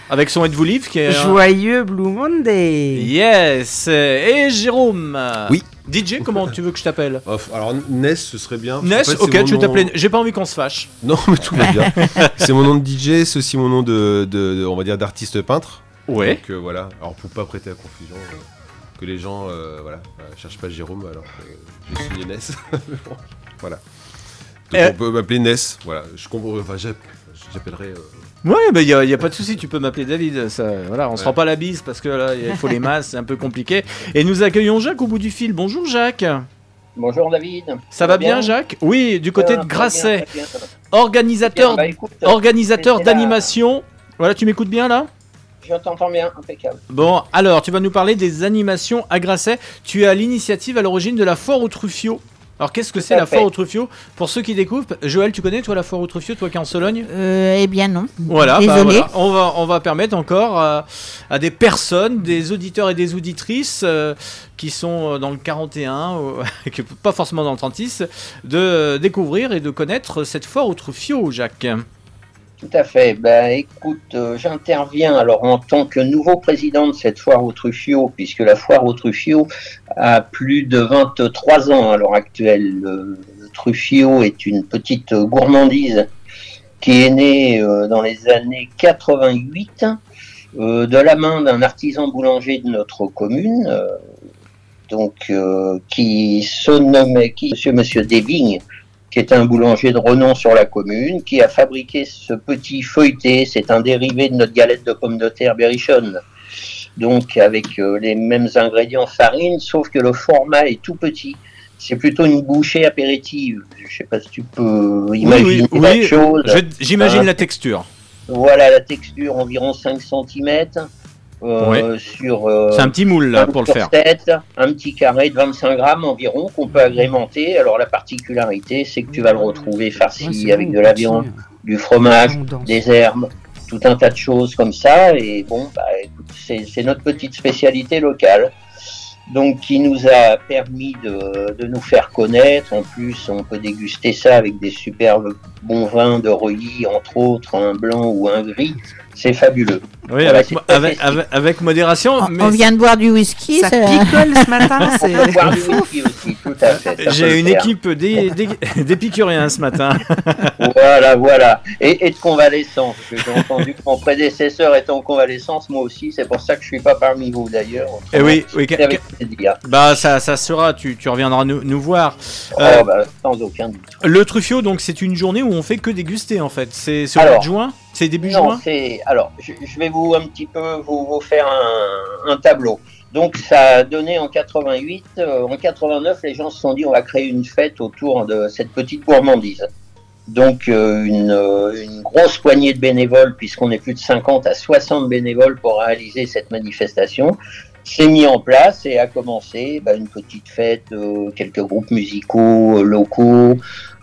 avec son Êtes-vous livre qui est. un- Joyeux Blue Monday. Yes. Et Jérôme. Oui. DJ, comment tu veux que je t'appelle? Oh, Alors, Ness, ce serait bien. Ness, En fait, c'est ok, veux nom- t'appeler. J'ai pas envie qu'on se fâche. (laughs) Non, mais tout va bien. (laughs) c'est mon nom de DJ, c'est aussi mon nom de, de- de- on va dire, d'artiste peintre. Ouais. Donc euh, voilà. Alors pour pas prêter à confusion, euh, que les gens, euh, voilà, euh, cherchent pas Jérôme alors que j'ai signé Ness. Bon, (laughs) voilà. Donc Euh. on peut m'appeler Ness. Voilà. Je comprends. Enfin, j'app- j'appellerai. euh, Ouais, bah y a, y a pas de souci, tu peux m'appeler David. Ça, voilà, on se rend pas la bise parce que là, il faut les masses, c'est un peu compliqué. Et nous accueillons Jacques au bout du fil. Bonjour Jacques. Bonjour David. Ça va bien, Jacques? Oui, du côté Ça de Grasset, bien, très bien. organisateur, bah, écoute, organisateur la- d'animation. Voilà, tu m'écoutes bien là? Je t'entends bien, impeccable. Bon, alors tu vas nous parler des animations à Grasset. Tu es à l'initiative à l'origine de la foire au Truffio. Alors qu'est-ce que c'est la fait. foire au Truffio Pour ceux qui découvrent, Joël, tu connais toi la foire au Truffio, toi qui es en Sologne? Euh, eh bien non. Voilà, bah Désolé. voilà. On, va, on va permettre encore à, à des personnes, des auditeurs et des auditrices euh, qui sont euh, dans le 41, ou, (laughs) pas forcément dans le 36, de découvrir et de connaître cette foire au Truffio, Jacques. Tout à fait. Ben, écoute, euh, j'interviens alors en tant que nouveau président de cette foire au Truffio, puisque la foire au Truffio a plus de 23 ans à l'heure actuelle. Le, Truffio est une petite gourmandise qui est né euh, dans les années 88 euh, de la main d'un artisan boulanger de notre commune, donc qui se nommait qui, Monsieur Monsieur qui est un boulanger de renom sur la commune, qui a fabriqué ce petit feuilleté. C'est un dérivé de notre galette de pommes de terre berrichonne. Donc avec euh, les mêmes ingrédients farine, sauf que le format est tout petit. C'est plutôt une bouchée apéritive. Je sais pas si tu peux imaginer oui, la oui, chose. J'imagine Hein. la texture. Voilà la texture, environ 5 cm. Ouais. sur euh, C'est un petit moule là pour le sur faire. tête, un petit carré de 25 grammes environ qu'on peut agrémenter. Alors la particularité, c'est que tu vas le retrouver farci Ouais, avec bon, de la viande, du fromage, des herbes, tout un tas de choses comme ça. Et bon, bah, écoute, c'est c'est notre petite spécialité locale. Donc, qui nous a permis de, de nous faire connaître. En plus, on peut déguster ça avec des superbes bons vins de Reuilly, entre autres, un blanc ou un gris. C'est fabuleux. Oui, Voilà, avec, modération. On, mais on vient de boire du whisky. Ça c'est- picole ce matin, On peut boire du c'est whisky aussi, tout à fait. ça peut J'ai une faire. équipe d'é- d'é- d'épicuriens ce matin. (laughs) Voilà, voilà. Et, et de convalescence. J'ai entendu que mon prédécesseur était en convalescence, moi aussi. C'est pour ça que je suis pas parmi vous d'ailleurs. Et Eh oui, bah ça, ça sera. Tu, tu reviendras nous, nous voir. Oh, Euh, bah, sans aucun doute. Le Truffio, donc c'est une journée où on fait que déguster en fait. C'est au mois de juin, c'est début Non, juin? c'est. Alors, je, je vais vous un petit peu vous, faire un, tableau. Donc, ça a donné en 88. euh, en 89, les gens se sont dit on va créer une fête autour de cette petite gourmandise. Donc, euh, euh, une grosse poignée de bénévoles, puisqu'on est plus de 50 à 60 bénévoles pour réaliser cette manifestation, s'est mis en place et a commencé bah, une petite fête, euh, quelques groupes musicaux euh, locaux,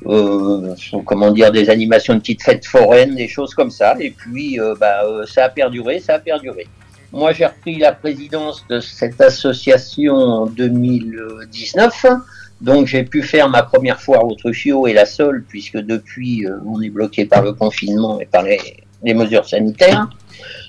euh, comment dire, des animations, une petite fête foraine, des choses comme ça. Et puis, euh, bah, euh, ça a perduré, ça a perduré. Moi, j'ai repris la présidence de cette association en 2019. Donc, j'ai pu faire ma première foire au Truffio et la seule, puisque depuis, euh, on est bloqué par le confinement et par les, les mesures sanitaires.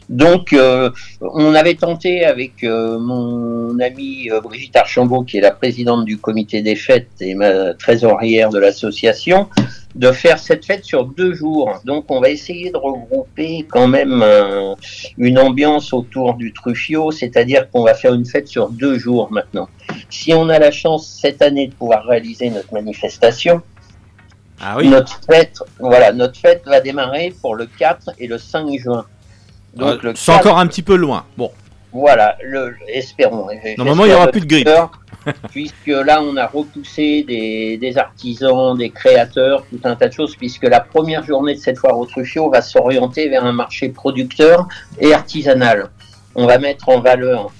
Donc, euh, on avait tenté avec euh, mon amie euh, Brigitte Archambault, qui est la présidente du comité des fêtes et ma trésorière de l'association, de faire cette fête sur deux jours. Donc, on va essayer de regrouper quand même un- une ambiance autour du Truffio, c'est-à-dire qu'on va faire une fête sur deux jours maintenant. Si on a la chance cette année de pouvoir réaliser notre manifestation, Ah oui. notre fête, voilà, notre fête va démarrer pour le 4 et le 5 juin. Donc, Euh, le c'est 4 encore un petit peu loin. Bon, voilà, le, espérons. Normalement, il y aura plus de grippe. (laughs) Puisque là, on a repoussé des, des artisans, des créateurs, tout un tas de choses, puisque la première journée de cette foire au Truffio va s'orienter vers un marché producteur et artisanal. On va mettre en valeur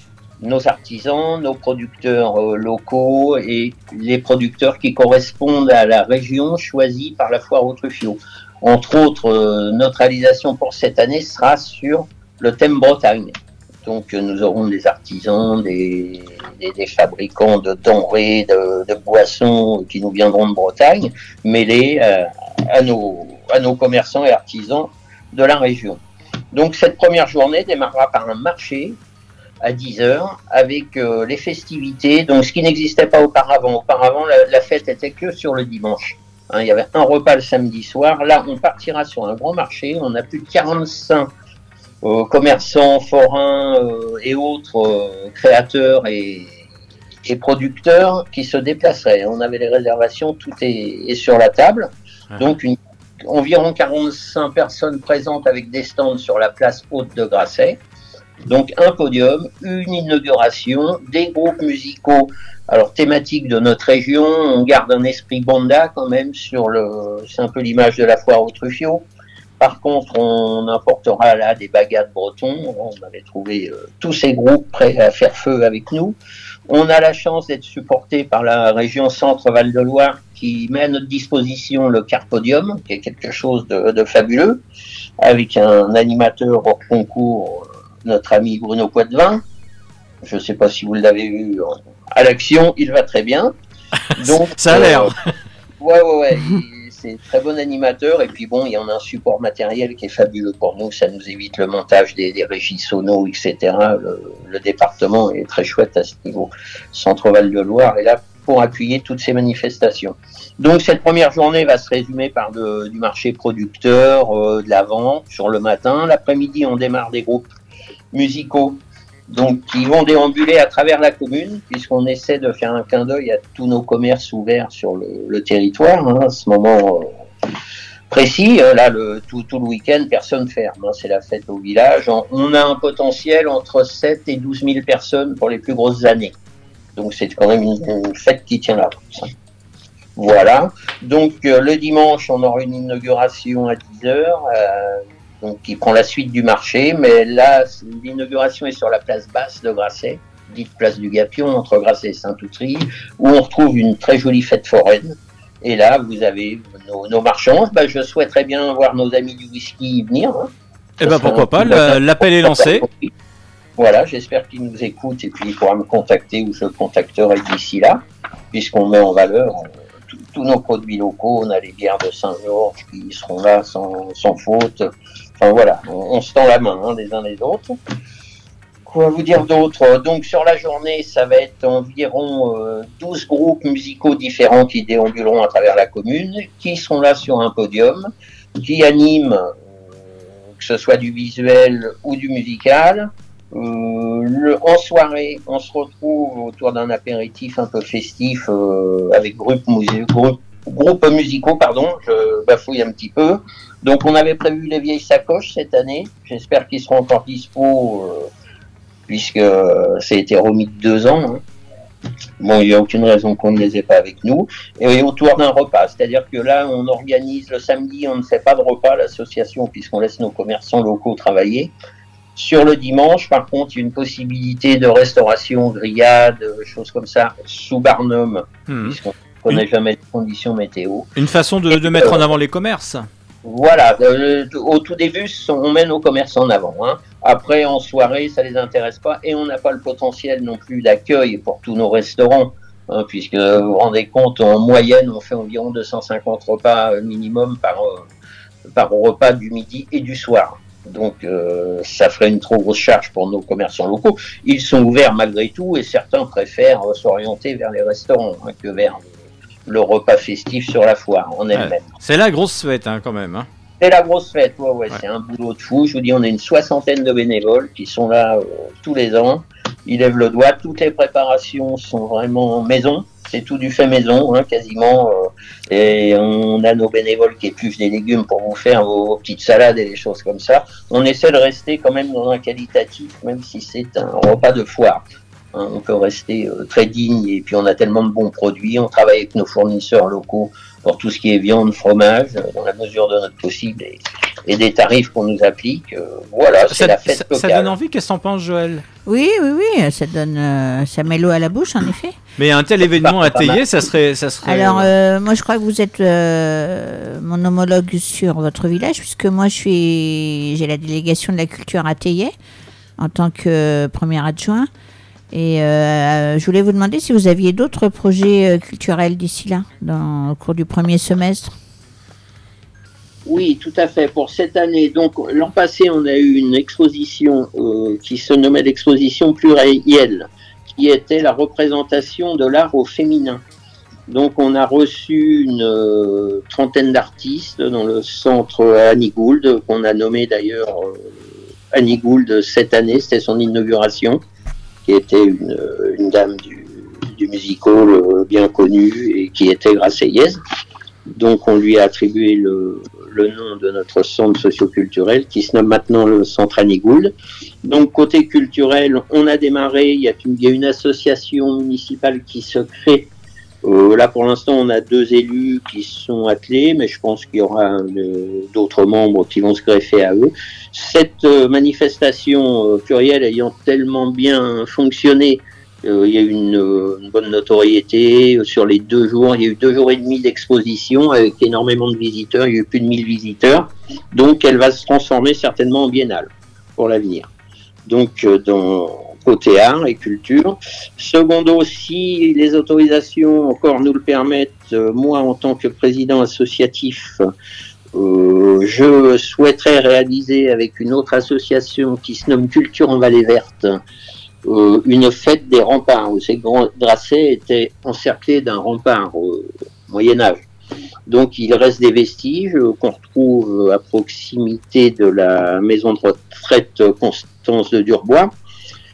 nos artisans, nos producteurs euh, locaux et les producteurs qui correspondent à la région choisie par la foire au Truffio. Entre autres, euh, notre réalisation pour cette année sera sur le thème Bretagne. Donc euh, nous aurons des artisans, des, fabricants de denrées, de, boissons qui nous viendront de Bretagne, mêlés euh, à, nos, à nos commerçants et artisans de la région. Donc cette première journée démarrera par un marché à 10h avec les festivités, donc ce qui n'existait pas auparavant. Auparavant, la fête était que sur le dimanche. Hein, il y avait un repas le samedi soir. Là, on partira sur un grand marché. On a plus de 45 euh, commerçants, forains euh, et autres euh, créateurs et, et producteurs qui se déplaceraient. On avait les réservations, tout est, est sur la table. Donc, une- environ 45 personnes présentes avec des stands sur la place haute de Grasset. Donc, un podium, une inauguration, des groupes musicaux, alors thématiques de notre région. On garde un esprit banda quand même sur le. C'est un peu l'image de la foire au Truffio. Par contre, on importera là des bagades bretons. On avait trouvé euh, tous ces groupes prêts à faire feu avec nous. On a la chance d'être supporté par la région Centre-Val de Loire qui met à notre disposition le Carpodium, qui est quelque chose de, fabuleux, avec un animateur hors concours, euh, notre ami Bruno Poitvin. Je ne sais pas si vous l'avez vu à l'action, il va très bien. (laughs) Donc, ça a l'air. euh, Ouais, ouais, ouais. C'est un très bon animateur. Et puis bon, il y en a un support matériel qui est fabuleux pour nous. Ça nous évite le montage des, des régies sono, etc. Le, le département est très chouette à ce niveau. Centre-Val de Loire est là pour appuyer toutes ces manifestations. Donc cette première journée va se résumer par de- du marché producteur, euh, de la vente sur le matin. L'après-midi, on démarre des groupes musicaux donc qui vont déambuler à travers la commune, puisqu'on essaie de faire un clin d'œil à tous nos commerces ouverts sur le, territoire. hein, à ce moment euh, précis, euh, là, tout, tout le week-end, personne ferme. hein, c'est la fête au village. On, a un potentiel entre 7 et 12 000 personnes pour les plus grosses années. Donc c'est quand même une, une fête qui tient la route. hein. Voilà. Donc euh, le dimanche, on aura une inauguration à 10 heures. euh, donc qui prend la suite du marché, mais là, l'inauguration est sur la place basse de Grasset, dite place du Gapion, entre Grasset et Saint-Outry, où on retrouve une très jolie fête foraine. Et là, vous avez nos, nos marchands. Ben, je souhaiterais bien voir nos amis du whisky y venir. hein. Eh ben pourquoi pas, la- l'appel est lancé. Voilà, j'espère qu'il nous écoute et puis il pourra me contacter ou je le contacterai d'ici là, puisqu'on met en valeur euh, tous- tous nos produits locaux. On a les bières de Saint-Georges qui seront là sans, sans faute. Enfin voilà, on, se tend la main hein, les uns les autres. Quoi vous dire d'autre? Donc sur la journée, ça va être environ euh, 12 groupes musicaux différents qui déambuleront à travers la commune, qui sont là sur un podium, qui animent, euh, que ce soit du visuel ou du musical. Euh, en soirée, on se retrouve autour d'un apéritif un peu festif euh, avec groupe, groupe, groupes musicaux, pardon, je bafouille un petit peu. Donc on avait prévu les vieilles sacoches cette année. J'espère qu'ils seront encore dispo euh, puisque ça a été remis de deux ans. hein. Bon, il n'y a aucune raison qu'on ne les ait pas avec nous. Et autour d'un repas, c'est-à-dire que là, on organise le samedi, on ne fait pas de repas, l'association, puisqu'on laisse nos commerçants locaux travailler. Sur le dimanche, par contre, il y a une possibilité de restauration, grillade, euh, choses comme ça, sous Barnum, Hmm. puisqu'on ne connaît jamais les conditions météo. Une façon de, de mettre en avant les commerces. Voilà, euh, au tout début, on met nos commerces en avant. hein. Après, en soirée, ça les intéresse pas et on n'a pas le potentiel non plus d'accueil pour tous nos restaurants, hein, puisque vous vous rendez compte, en moyenne, on fait environ 250 repas euh, minimum par, euh, par repas du midi et du soir. Donc, euh, ça ferait une trop grosse charge pour nos commerçants locaux. Ils sont ouverts malgré tout et certains préfèrent euh, s'orienter vers les restaurants hein, que vers le, repas festif sur la foire en elle-même. C'est la grosse fête hein, quand même. hein. C'est la grosse fête, ouais, ouais, c'est un boulot de fou. Je vous dis, on a une soixantaine de bénévoles qui sont là euh, tous les ans. Ils lèvent le doigt. Toutes les préparations sont vraiment maison. C'est tout du fait maison, hein, quasiment. euh, et on a nos bénévoles qui épluchent des légumes pour vous faire vos, vos petites salades et des choses comme ça. On essaie de rester quand même dans un qualitatif, même si c'est un repas de foire. Hein, on peut rester euh, très digne et puis on a tellement de bons produits. On travaille avec nos fournisseurs locaux pour tout ce qui est viande, fromage, euh, dans la mesure de notre possible et, et des tarifs qu'on nous applique. euh, voilà, c'est Ça, la fête ça- locale. ça donne envie, qu'est-ce que t'en penses, Joël? Oui, oui, oui, ça donne, euh, ça met l'eau à la bouche, en effet. Mais un tel événement à. Théier, ça serait, ça serait. Alors, euh, moi, je crois que vous êtes euh, mon homologue sur votre village, puisque moi, je suis, j'ai la délégation de la culture à Théier en tant que premier adjoint. Et euh, je voulais vous demander si vous aviez d'autres projets euh, culturels d'ici là, dans, au cours du premier semestre. Oui, tout à fait. Pour cette année, donc l'an passé, on a eu une exposition euh, qui se nommait l'exposition plurielle, qui était la représentation de l'art au féminin. Donc on a reçu une euh, trentaine d'artistes dans le centre Annie Gould, qu'on a nommé d'ailleurs euh, Annie Gould cette année, c'était son inauguration, qui était une, dame du, du musical euh, bien connue et qui était graciellaise. Donc on lui a attribué le, le nom de notre centre socioculturel qui se nomme maintenant le centre Annie Gould. Donc côté culturel, on a démarré, il y a une association municipale qui se crée. Euh, là pour l'instant on a deux élus qui sont attelés, mais je pense qu'il y aura euh, d'autres membres qui vont se greffer à eux. Cette euh, manifestation plurielle ayant tellement bien fonctionné, il y a eu une, une bonne notoriété sur les deux jours. Il y a eu deux jours et demi d'exposition avec énormément de visiteurs. Il y a eu plus de 1000 visiteurs. Donc, elle va se transformer certainement en biennale pour l'avenir. Donc, dans côté art et culture. Secondo, si les autorisations encore nous le permettent, euh, moi, en tant que président associatif, euh, je souhaiterais réaliser avec une autre association qui se nomme Culture en Vallée Verte euh, une fête des remparts, où ces grands dracets étaient encerclés d'un rempart au Moyen Âge. Donc il reste des vestiges qu'on retrouve à proximité de la maison de retraite Constance de Durbois.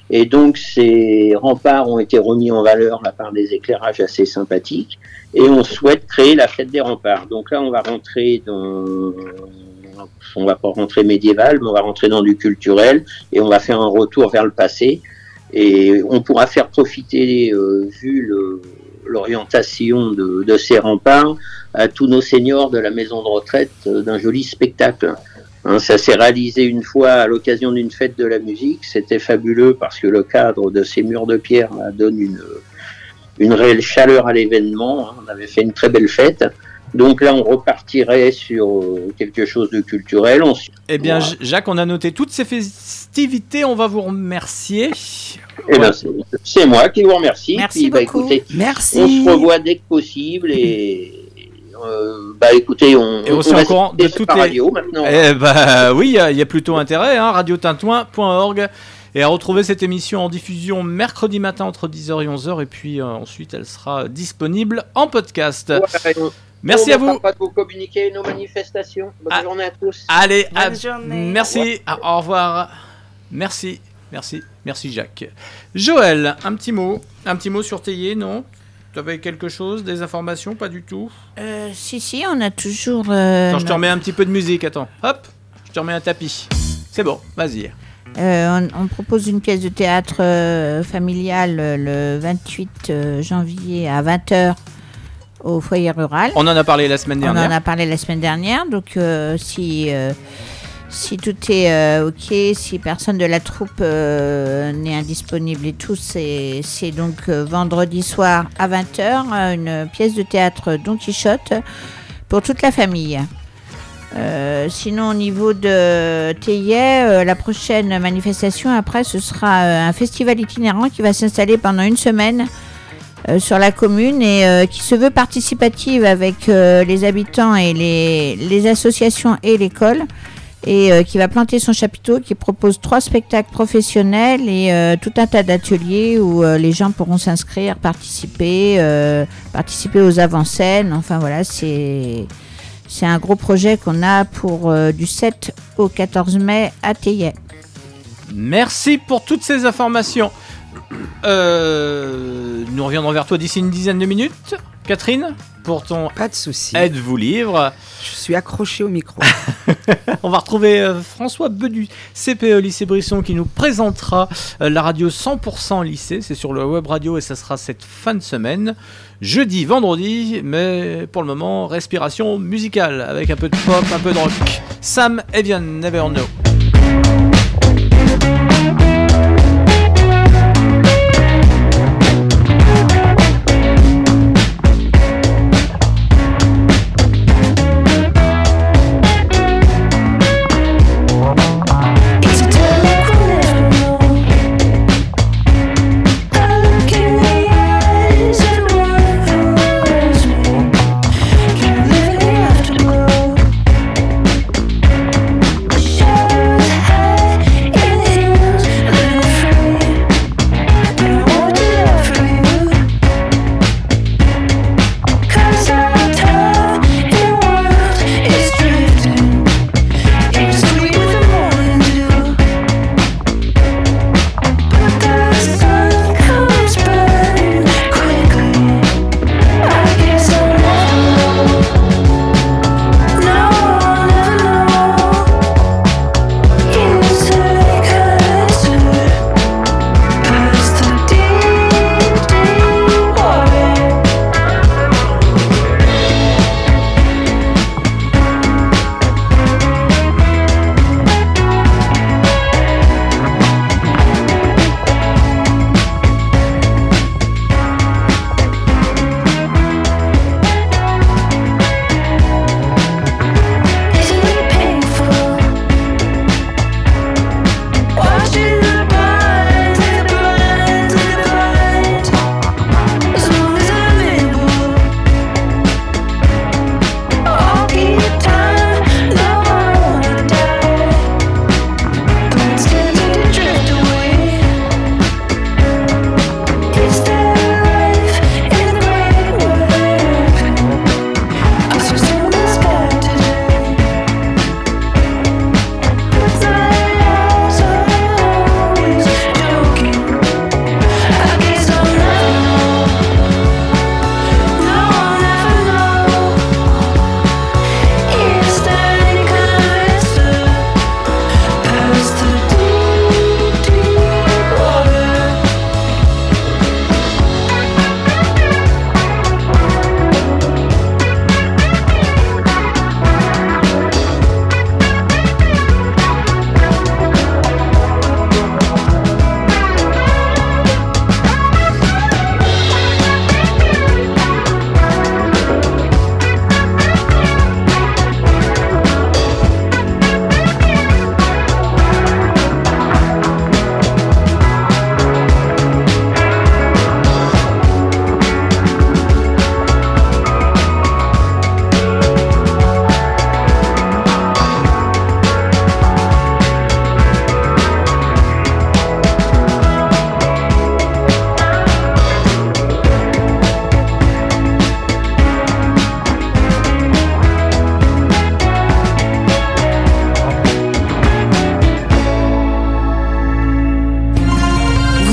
Et donc ces remparts ont été remis en valeur là, par des éclairages assez sympathiques. Et on souhaite créer la fête des remparts. Donc là on va rentrer dans on va pas rentrer médiéval, mais on va rentrer dans du culturel et on va faire un retour vers le passé. Et on pourra faire profiter, euh, vu l'orientation de, de ces remparts, à tous nos seniors de la maison de retraite euh, d'un joli spectacle. Hein, ça s'est réalisé une fois à l'occasion d'une fête de la musique. C'était fabuleux parce que le cadre de ces murs de pierre là, donne une, une réelle chaleur à l'événement. hein. On avait fait une très belle fête. Donc là, on repartirait sur euh, quelque chose de culturel. On Eh bien, Voilà. Jacques, on a noté toutes ces festivités. On va vous remercier. Eh ben, c'est- moi qui vous remercie. Merci Puis, bah, beaucoup. écoutez, Merci. on se revoit dès que possible et euh, bah écoutez, on, Et on tient au courant de toutes la les- radio maintenant. Eh bah oui, il y a- il y, a plutôt intérêt. Hein, radiotintouin.org. Et à retrouver cette émission en diffusion mercredi matin entre 10h et 11h. Et puis euh, ensuite, elle sera disponible en podcast. Ouais, on- Merci on à vous. manquera pas de vous communiquer nos manifestations. Bonne Ah. journée à tous. Allez, Bonne à- journée. merci. Ah, Au revoir. Merci, merci, merci Jacques. Joël, un petit mot, un petit mot sur Théier, non? Tu avais quelque chose, des informations, pas du tout? Euh, si, si, on a toujours. euh, Attends, je te remets un petit peu de musique. Attends, hop, je te remets un tapis. C'est bon, vas-y. Euh, on, on propose une pièce de théâtre euh, familial euh, le 28 euh, janvier à 20h au foyer rural. On en a parlé la semaine On dernière. en a parlé la semaine dernière, donc euh, si, euh, si tout est euh, ok, si personne de la troupe euh, n'est indisponible et tout, c'est donc euh, vendredi soir à 20h, une pièce de théâtre Don Quichotte pour toute la famille. Sinon, au niveau de Théier, la prochaine manifestation après, ce sera un festival itinérant qui va s'installer pendant une semaine sur la commune et qui se veut participative avec les habitants et les associations et l'école et euh, qui va planter son chapiteau, qui propose trois spectacles professionnels et euh, tout un tas d'ateliers où euh, les gens pourront s'inscrire, participer, participer aux avant-scènes. Enfin voilà, c'est c'est un gros projet qu'on a pour du 7 au 14 mai à Théier. Merci pour toutes ces informations. Euh, nous reviendrons vers toi d'ici une dizaine de minutes. Catherine, pour ton Pas de souci. Aide-vous livre. Je suis accroché au micro. (laughs) On va retrouver euh, François Bedu, CPE Lycée Brisson, qui nous présentera euh, la radio 100% lycée. C'est sur le web radio et ça sera cette fin de semaine. Jeudi, vendredi, mais pour le moment, respiration musicale avec un peu de pop, un peu de rock. Sam Evian, Never Know.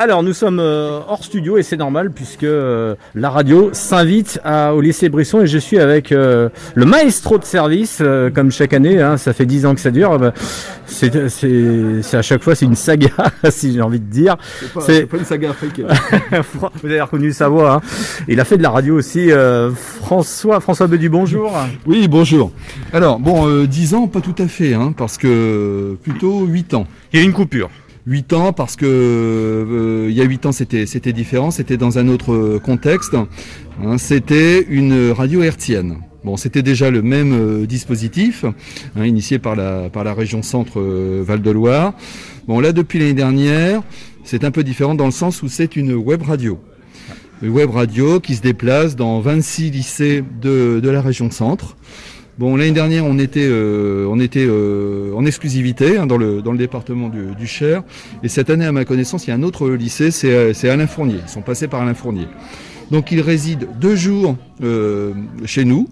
Alors, nous sommes euh, hors studio et c'est normal puisque euh, la radio s'invite à- au lycée Brisson et je suis avec euh, le maestro de service, euh, comme chaque année, hein, ça fait 10 ans que ça dure. bah, c'est, c'est- c'est à chaque fois, c'est une saga, (laughs) si j'ai envie de dire. C'est pas, C'est- c'est pas une saga africaine. (laughs) Vous avez reconnu sa voix. hein. Il a fait de la radio aussi. euh, François, François Bedu, bonjour. Oui, bonjour. Alors, bon, euh, 10 ans, pas tout à fait, hein, parce que plutôt 8 ans. Il y a une coupure. 8 ans parce que euh, il y a 8 ans c'était c'était différent, c'était dans un autre euh, contexte. hein, c'était une radio hertzienne. Bon, c'était déjà le même euh, dispositif, hein, initié par la par la région Centre euh, Val de Loire. Bon, là depuis l'année dernière, c'est un peu différent dans le sens où c'est une web radio. Une web radio qui se déplace dans 26 lycées de, de la région Centre. Bon, l'année dernière, on était, euh, on était euh, en exclusivité hein, dans, le, dans le département du, du Cher. Et cette année, à ma connaissance, il y a un autre lycée, c'est euh, c'est Alain Fournier. Ils sont passés par Alain Fournier. Donc, ils résident deux jours euh, chez nous,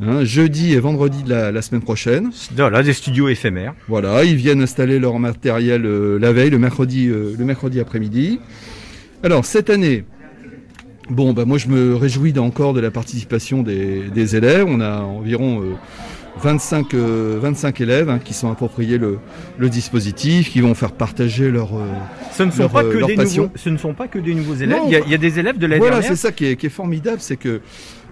hein, jeudi et vendredi de la, la semaine prochaine. Voilà, des studios éphémères. Voilà, ils viennent installer leur matériel euh, la veille, le mercredi, euh, le mercredi après-midi. Alors, cette année, Bon, bah moi je me réjouis encore de la participation des, des élèves. On a environ euh, 25, euh, 25 élèves hein, qui sont appropriés le, le dispositif, qui vont faire partager leur, euh, Ce ne sont leur, pas euh, que leur des passion. nouveaux, ce ne sont pas que des nouveaux élèves. Il, y a, il y a des élèves de l'année Voilà, dernière c'est ça qui est, qui est formidable, c'est que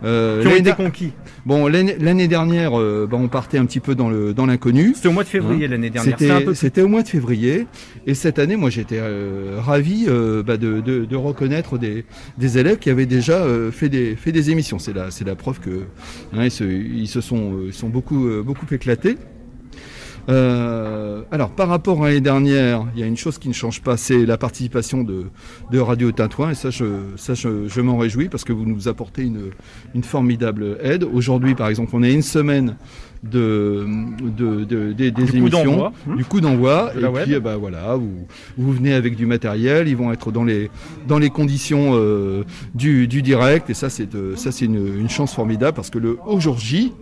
euh, qui ont l'année été conquis. Bon, l'année dernière, euh, bah, on partait un petit peu dans le dans l'inconnu. C'était au mois de février Hein l'année dernière. C'était peu au mois de février. Et cette année, moi, j'étais euh, ravi euh, bah, de, de, de reconnaître des, des élèves qui avaient déjà euh, fait, des, fait des émissions. C'est la, c'est la preuve que hein, ils, se, ils se sont, ils sont beaucoup, beaucoup éclatés. Euh, alors, par rapport à l'année dernière, il y a une chose qui ne change pas, c'est la participation de, de Radio Tintouin. Et ça, je, ça, je, je m'en réjouis parce que vous nous apportez une, une formidable aide. Aujourd'hui, par exemple, on a une semaine de, de, de- des- Du émissions, du coup d'envoi. De Et puis, ben, voilà, vous, vous venez avec du matériel, ils vont être dans les, dans les conditions euh, du, du direct. Et ça, c'est euh, ça, c'est une, une chance formidable parce que le au jour J,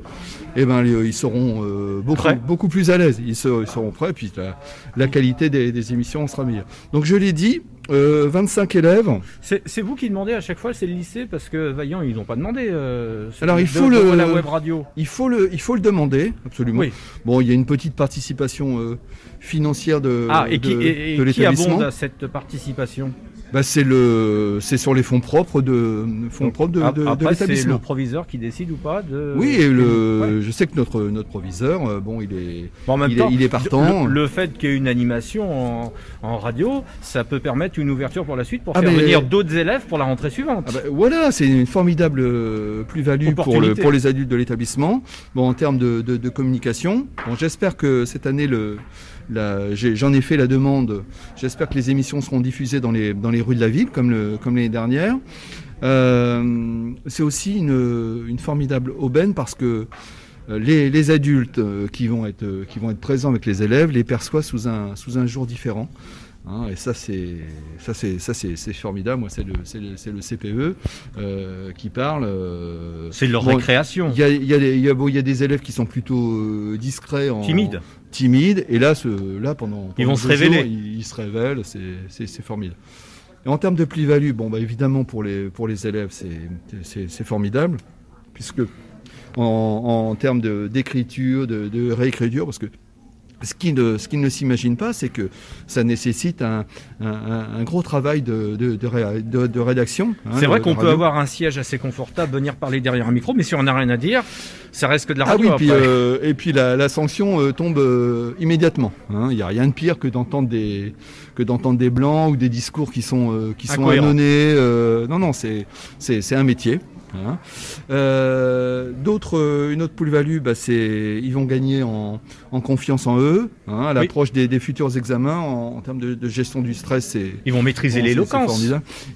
eh ben, ils seront euh, beaucoup, beaucoup plus à l'aise. Ils, se- ils seront prêts, puis la, la qualité des, des émissions sera meilleure. Donc, je l'ai dit, euh, 25 élèves. C'est vous qui demandez à chaque fois, c'est le lycée, parce que Vaillant, ils n'ont pas demandé. euh, Alors, il faut de- le- la web radio. Il faut le, il faut le demander, absolument. Oui. Bon, il y a une petite participation euh, financière de, Ah, et qui, et- et de qui abonde à cette participation? Bah, c'est le, c'est sur les fonds propres de, fonds propres de, de- de Après, c'est l'établissement. le proviseur qui décide ou pas de. Oui, et le, Ouais. je sais que notre, notre proviseur, euh, bon, il est, Bon, en même il, temps, est, il est partant. Le, le fait qu'il y ait une animation en, en radio, ça peut permettre une ouverture pour la suite pour Ah, faire mais- venir d'autres élèves pour la rentrée suivante. Ah bah, voilà, c'est une formidable euh, plus-value pour, le, pour les adultes de l'établissement. Bon, en termes de, de- de communication, bon, j'espère que cette année, le, j'en ai, fait la demande. J'espère que les émissions seront diffusées dans les, dans les rues de la ville, comme, l'année dernière. Euh, c'est aussi une, formidable aubaine parce que euh, les, adultes euh, qui vont, être, qui vont être présents avec les élèves les perçoivent sous un, sous un jour différent. Hein, et ça, c'est ça, c'est ça, c'est formidable. Moi, c'est le, c'est le, le CPE euh, qui parle. euh, C'est leur bon, récréation. Il y a, il y, a des- il y, a, bon, il y a des élèves qui sont plutôt euh, discrets, en, Timides. timides. Et là, ce, là pendant, Ils vont se révéler. jours, ils, ils se révèlent. C'est formidable. Et en termes de plus-value, bon, bah, évidemment, pour les, pour les élèves, c'est- formidable, puisque en, en termes de- d'écriture, de, de réécriture, parce que ce qu'ils ne, ce qu'ils ne s'imaginent pas, c'est que ça nécessite un, un- un- un gros travail de, de, de ré- de- de rédaction. hein, C'est vrai qu'on peut avoir un siège assez confortable, venir parler derrière un micro, mais si on n'a rien à dire, ça reste que de la Ah radio. puis, euh, et puis la, la sanction euh, tombe euh, immédiatement. hein. Il n'y a rien de pire que d'entendre des que d'entendre des blancs ou des discours qui sont qui sont Incohérents. annonnés. non, non, c'est un métier. Hein. Euh, D'autres, euh, une autre plus-value, bah, c'est ils vont gagner en, en confiance en eux, hein, à l'approche des, des futurs examens en, en termes de, de gestion du stress. C'est Ils vont maîtriser bon, l'éloquence.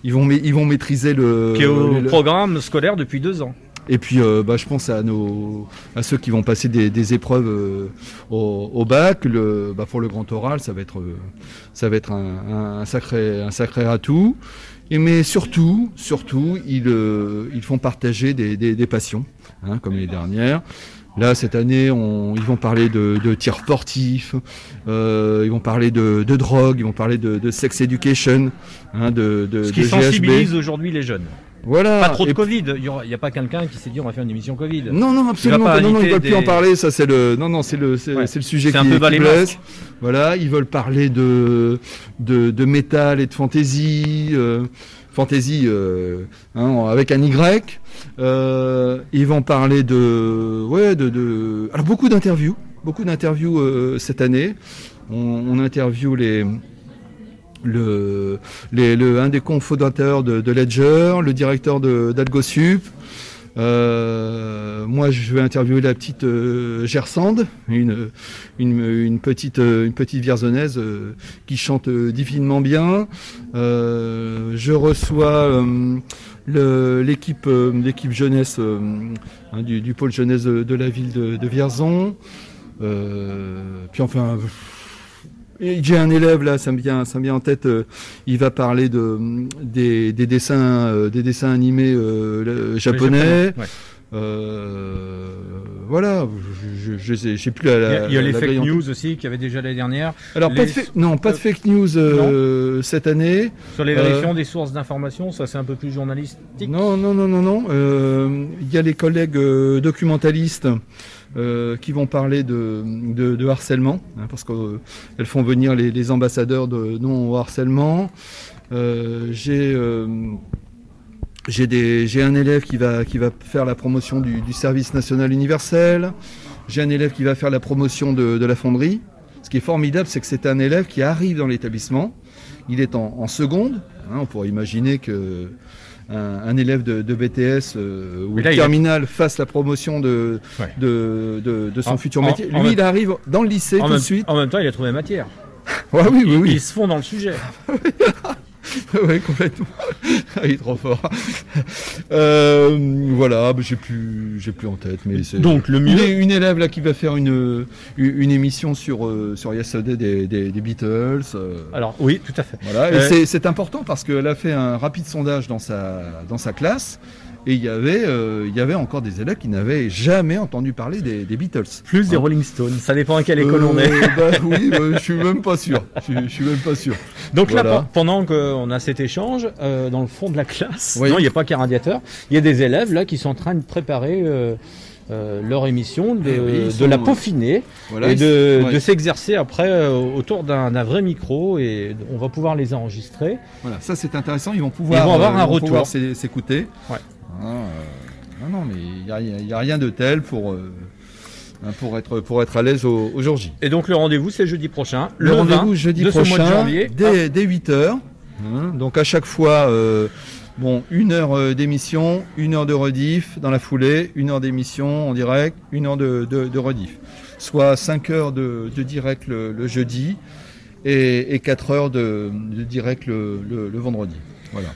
Ils vont ils vont maîtriser le qui est au le- programme scolaire depuis deux ans. et puis, euh, bah, je pense à nos, à ceux qui vont passer des, des épreuves euh, au, au bac. Le, bah, pour le grand oral, ça va être, ça va être un, un- un sacré, un sacré atout. Et mais surtout, surtout, ils, euh, ils font partager des, des- des passions, hein, comme les dernières. Là, cette année, on- ils vont parler de, de tir sportif, euh, ils vont parler de, de drogue, ils vont parler de, de sex education, hein, de, de, Ce qui sensibilise aujourd'hui les jeunes. Voilà. Pas trop de Et- Covid. Il n'y a pas quelqu'un qui s'est dit on va faire une émission Covid. Non, non, absolument va pas. Non, non, ils veulent plus en parler. Ça, c'est le, non, non, c'est le, c'est, Ouais. le sujet qui, un peu qui blesse. Voilà, ils veulent parler de, de, de métal et de fantasy, euh, fantasy euh, hein, avec un Y. Euh, ils vont parler de, ouais, de, de, alors beaucoup d'interviews, beaucoup d'interviews euh, cette année. On, on interview les le, les- le- un des cofondateurs de, de Ledger, le directeur d'AlgoSup. Euh, moi, je vais interviewer la petite euh, Gersande, une, une, une petite, euh, une petite vierzonnaise qui chante divinement bien. Je reçois l'équipe l'équipe jeunesse hein, du, pôle jeunesse de, la ville de, Vierzon. Puis enfin, J'ai un élève là, ça me vient, ça me vient en tête. euh, il va parler de des, des dessins, euh, des dessins animés euh, japonais. japonais, ouais. Voilà, je, sais, je sais plus la. Il y a, il y a la- les la fake news aussi qu'il y avait déjà l'année dernière. Alors pas de fa- non, pas de fake news cette année. Sur les vérifications des sources d'information, ça c'est un peu plus journalistique. Non, non, non, non, non. Il y a les collègues documentalistes euh, qui vont parler de, harcèlement, hein, parce qu'elles font venir les, ambassadeurs de non harcèlement. Euh, J'ai euh, un élève qui va, qui va faire la promotion du, service national universel. J'ai un élève qui va faire la promotion de, la fonderie. Ce qui est formidable, c'est que c'est un élève qui arrive dans l'établissement. Il est en, en seconde. hein, on pourrait imaginer que un, un élève de, de BTS euh, ou là, a- terminale fasse la promotion de, Ouais. de, de- de son En- futur métier. en Lui, il arrive dans le lycée tout de suite. en même temps, il a trouvé matière. (laughs) Ouais, oui, oui, oui. Ils se font dans le sujet. (laughs) oui, complètement. Ah, il est trop fort. Euh, voilà, bah, j'ai plus, j'ai plus en tête, mais c'est Donc, le mieux- Une, une élève là qui va faire une une, émission sur euh, sur Yesterday des, des, des Beatles. euh, Alors oui, tout à fait. voilà, et c'est important parce qu'elle a fait un rapide sondage dans sa dans sa classe. Et il y avait, euh, il y avait encore des élèves qui n'avaient jamais entendu parler des, des Beatles. Plus des Hein. Rolling Stones, ça dépend à quelle école Euh, on est. (laughs) bah oui, bah, je suis même pas sûr. Je, je suis même pas sûr. Donc là, Voilà. pendant qu'on a cet échange, euh, dans le fond de la classe, Oui. non, il n'y a pas qu'un radiateur, il y a des élèves là qui sont en train de préparer euh, euh, leur émission, de, oui, ils de sont, la peaufiner Voilà, et de, ouais. de s'exercer après euh, autour d'un vrai micro et on va pouvoir les enregistrer. Voilà, ça c'est intéressant. Ils vont pouvoir, Ils vont avoir euh, un vont retour. s'écouter. Ouais. Ah, euh, non, non, mais il n'y a, il y a rien de tel pour, euh, hein, pour être, pour être à l'aise au, au jour J. Et donc le rendez-vous c'est jeudi prochain, Le, 20 rendez-vous jeudi de ce mois de prochain, janvier. dès, dès 8h. donc à chaque fois, euh, bon, une heure d'émission, une heure de rediff dans la foulée, une heure d'émission en direct, une heure de, de, de rediff. Soit 5 heures de, de direct le, le jeudi et, et 4 heures de, direct le, le- le vendredi. Voilà.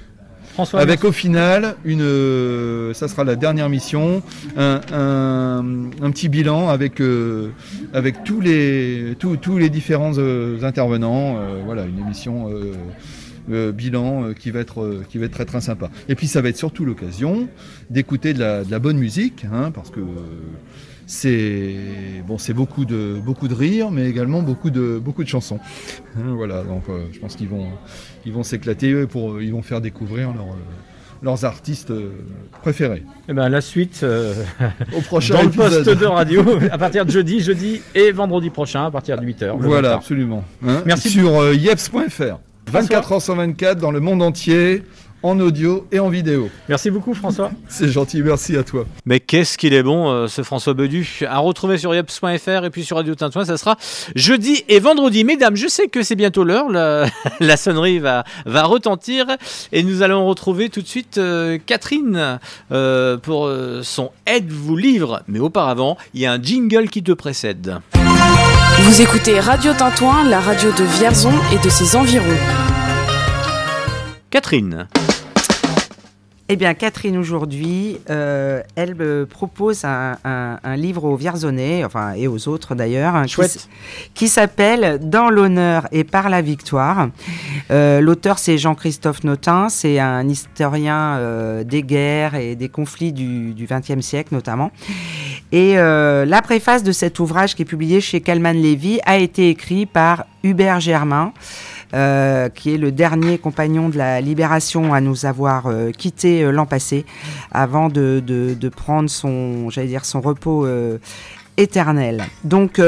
François, Avec au final, une, euh, ça sera la dernière mission, un, un- un petit bilan avec, euh, avec tous, les, tous, tous les différents euh, intervenants. voilà, une émission euh, bilan euh, qui, va être, euh, qui va être très très sympa. Et puis ça va être surtout l'occasion d'écouter de la, de la bonne musique, hein, parce que c'est bon, c'est beaucoup de beaucoup de rire, mais également beaucoup de beaucoup de chansons. Hein, voilà, donc euh, je pense qu'ils vont ils vont s'éclater eux, pour ils vont faire découvrir leur, euh, leurs artistes euh, préférés. Eh ben, la suite euh, (laughs) Au prochain dans le poste de radio (laughs) à partir de jeudi, jeudi et vendredi prochain à partir de 8h. Voilà, absolument. Hein, Merci. Sur euh, yeps.fr. 24 h 124 dans le monde entier, en audio et en vidéo. Merci beaucoup François. (laughs) C'est gentil, merci à toi. Mais qu'est-ce qu'il est bon, euh, ce François Bedu. À retrouver sur yeps.fr et puis sur Radio Tintouin, ça sera jeudi et vendredi. Mesdames, je sais que c'est bientôt l'heure, la, (laughs) la sonnerie va, va retentir et nous allons retrouver tout de suite euh, Catherine euh, pour euh, son Aide-vous livre. Mais auparavant, il y a un jingle qui te précède. Vous écoutez Radio Tintouin, la radio de Vierzon et de ses environs. Catherine. Eh bien, Catherine, aujourd'hui, euh, elle me propose un, un- un livre aux Vierzonais, enfin, et aux autres d'ailleurs, hein, qui s'appelle Dans l'honneur et par la victoire. Euh, L'auteur, c'est Jean-Christophe Notin, c'est un historien euh, des guerres et des conflits du XXe siècle notamment. Et euh, la préface de cet ouvrage qui est publié chez Calman Levy a été écrit par Hubert Germain. Euh, qui est le dernier compagnon de la Libération à nous avoir euh, quittés euh, l'an passé, avant de, prendre son, j'allais dire, son repos euh, éternel. Donc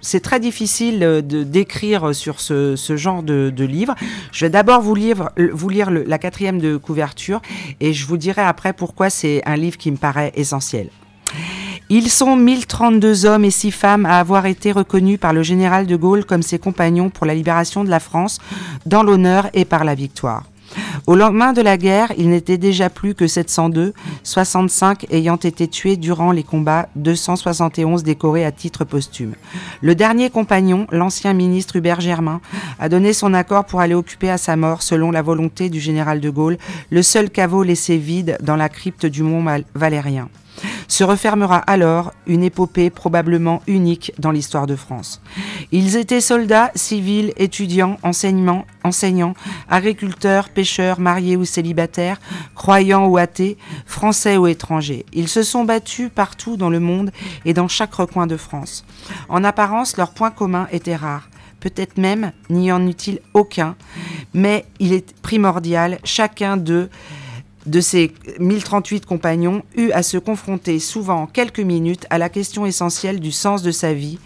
c'est très difficile d'écrire sur ce, genre de, livre. Je vais d'abord vous lire, la quatrième de couverture et je vous dirai après pourquoi c'est un livre qui me paraît essentiel. Ils sont 1032 hommes et 6 femmes à avoir été reconnus par le général de Gaulle comme ses compagnons pour la libération de la France, dans l'honneur et par la victoire. Au lendemain de la guerre, il n'était déjà plus que 702, 65 ayant été tués durant les combats, 271 décorés à titre posthume. Le dernier compagnon, l'ancien ministre Hubert Germain, a donné son accord pour aller occuper à sa mort, selon la volonté du général de Gaulle, le seul caveau laissé vide dans la crypte du mont Valérien. Se refermera alors une épopée probablement unique dans l'histoire de France. Ils étaient soldats, civils, étudiants, enseignants, agriculteurs, pêcheurs, mariés ou célibataires, croyants ou athées, français ou étrangers. Ils se sont battus partout dans le monde et dans chaque recoin de France. En apparence, leurs points communs étaient rares. Peut-être même n'y en eut-il aucun, mais il est primordial, chacun d'eux de ses 1038 compagnons eut à se confronter souvent en quelques minutes à la question essentielle du sens de sa vie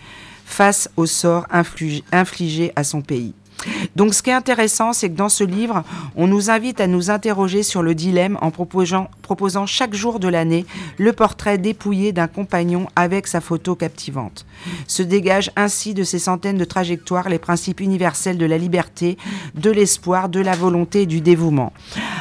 face au sort infligé à son pays. Donc ce qui est intéressant, c'est que dans ce livre, on nous invite à nous interroger sur le dilemme en proposant, proposant chaque jour de l'année le portrait dépouillé d'un compagnon avec sa photo captivante. Se dégagent ainsi de ces centaines de trajectoires les principes universels de la liberté, de l'espoir, de la volonté et du dévouement.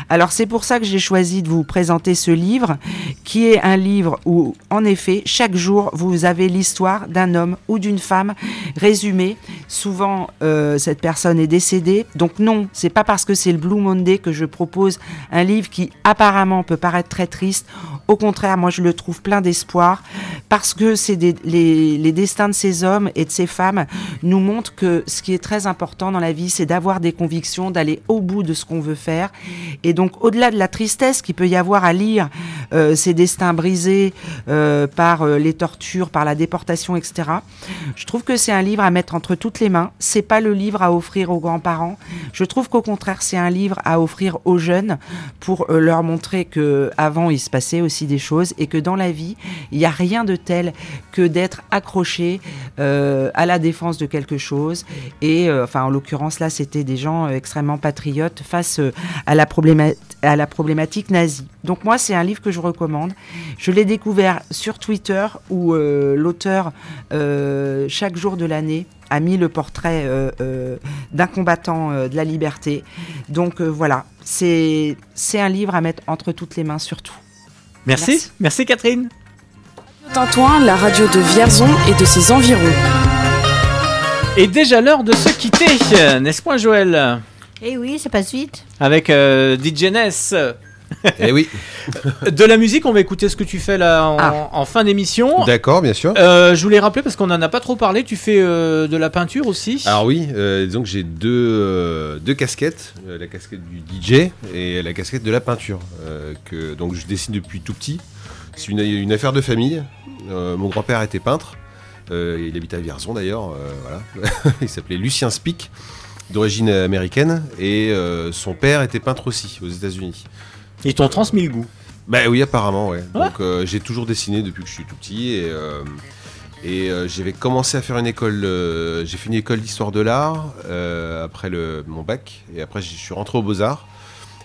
Alors c'est pour ça que j'ai choisi de vous présenter ce livre, qui est un livre où, en effet, chaque jour, vous avez l'histoire d'un homme ou d'une femme résumée. Souvent, euh, cette personne est décédée. Donc non, c'est pas parce que c'est le Blue Monday que je propose un livre qui apparemment peut paraître très triste. Au contraire, moi je le trouve plein d'espoir parce que c'est les destins de ces hommes et de ces femmes nous montrent que ce qui est très important dans la vie, c'est d'avoir des convictions, d'aller au bout de ce qu'on veut faire. Et donc, au-delà de la tristesse qu'il peut y avoir à lire euh, ces destins brisés euh, par euh, les tortures, par la déportation, etc., je trouve que c'est un livre à mettre entre toutes les mains. C'est pas le livre à offrir aux grands-parents. Je trouve qu'au contraire, c'est un livre à offrir aux jeunes pour euh, leur montrer que avant il se passait aussi des choses et que dans la vie, il n'y a rien de tel que d'être accroché euh, à la défense de quelque chose. Et euh, enfin, en l'occurrence là, c'était des gens extrêmement patriotes face à la problématique nazie. Donc moi, c'est un livre que je recommande. Je l'ai découvert sur Twitter où l'auteur chaque jour de l'année a mis le portrait euh, euh, d'un combattant euh, de la liberté. Donc euh, voilà, c'est c'est un livre à mettre entre toutes les mains surtout. Merci. Merci, Catherine. Tintouin, la radio de Vierzon et de ses environs. Et déjà l'heure de se quitter, n'est-ce pas Joël? Eh oui, ça passe vite. Avec euh, DJ Ness. (laughs) Eh oui. De la musique, on va écouter ce que tu fais là en, Ah. en fin d'émission. D'accord, bien sûr. Euh, je voulais rappeler parce qu'on en a pas trop parlé. Tu fais euh, de la peinture aussi? Alors oui, euh, disons que j'ai deux, euh, deux casquettes, euh, la casquette du DJ et la casquette de la peinture. euh, que, donc je dessine depuis tout petit. C'est une, une affaire de famille. Euh, mon grand-père était peintre. Euh, il habitait à Vierzon d'ailleurs. euh, voilà. (laughs) il s'appelait Lucien Spic, d'origine américaine. Et euh, son père était peintre aussi aux États-Unis. Ils t'ont transmis le goût. Bah oui, apparemment, ouais. Ouais. Donc euh, j'ai toujours dessiné depuis que je suis tout petit et, euh, et euh, j'avais commencé à faire une école. j'ai fait une école d'histoire de l'art après le, mon bac et après je suis rentré aux Beaux Arts.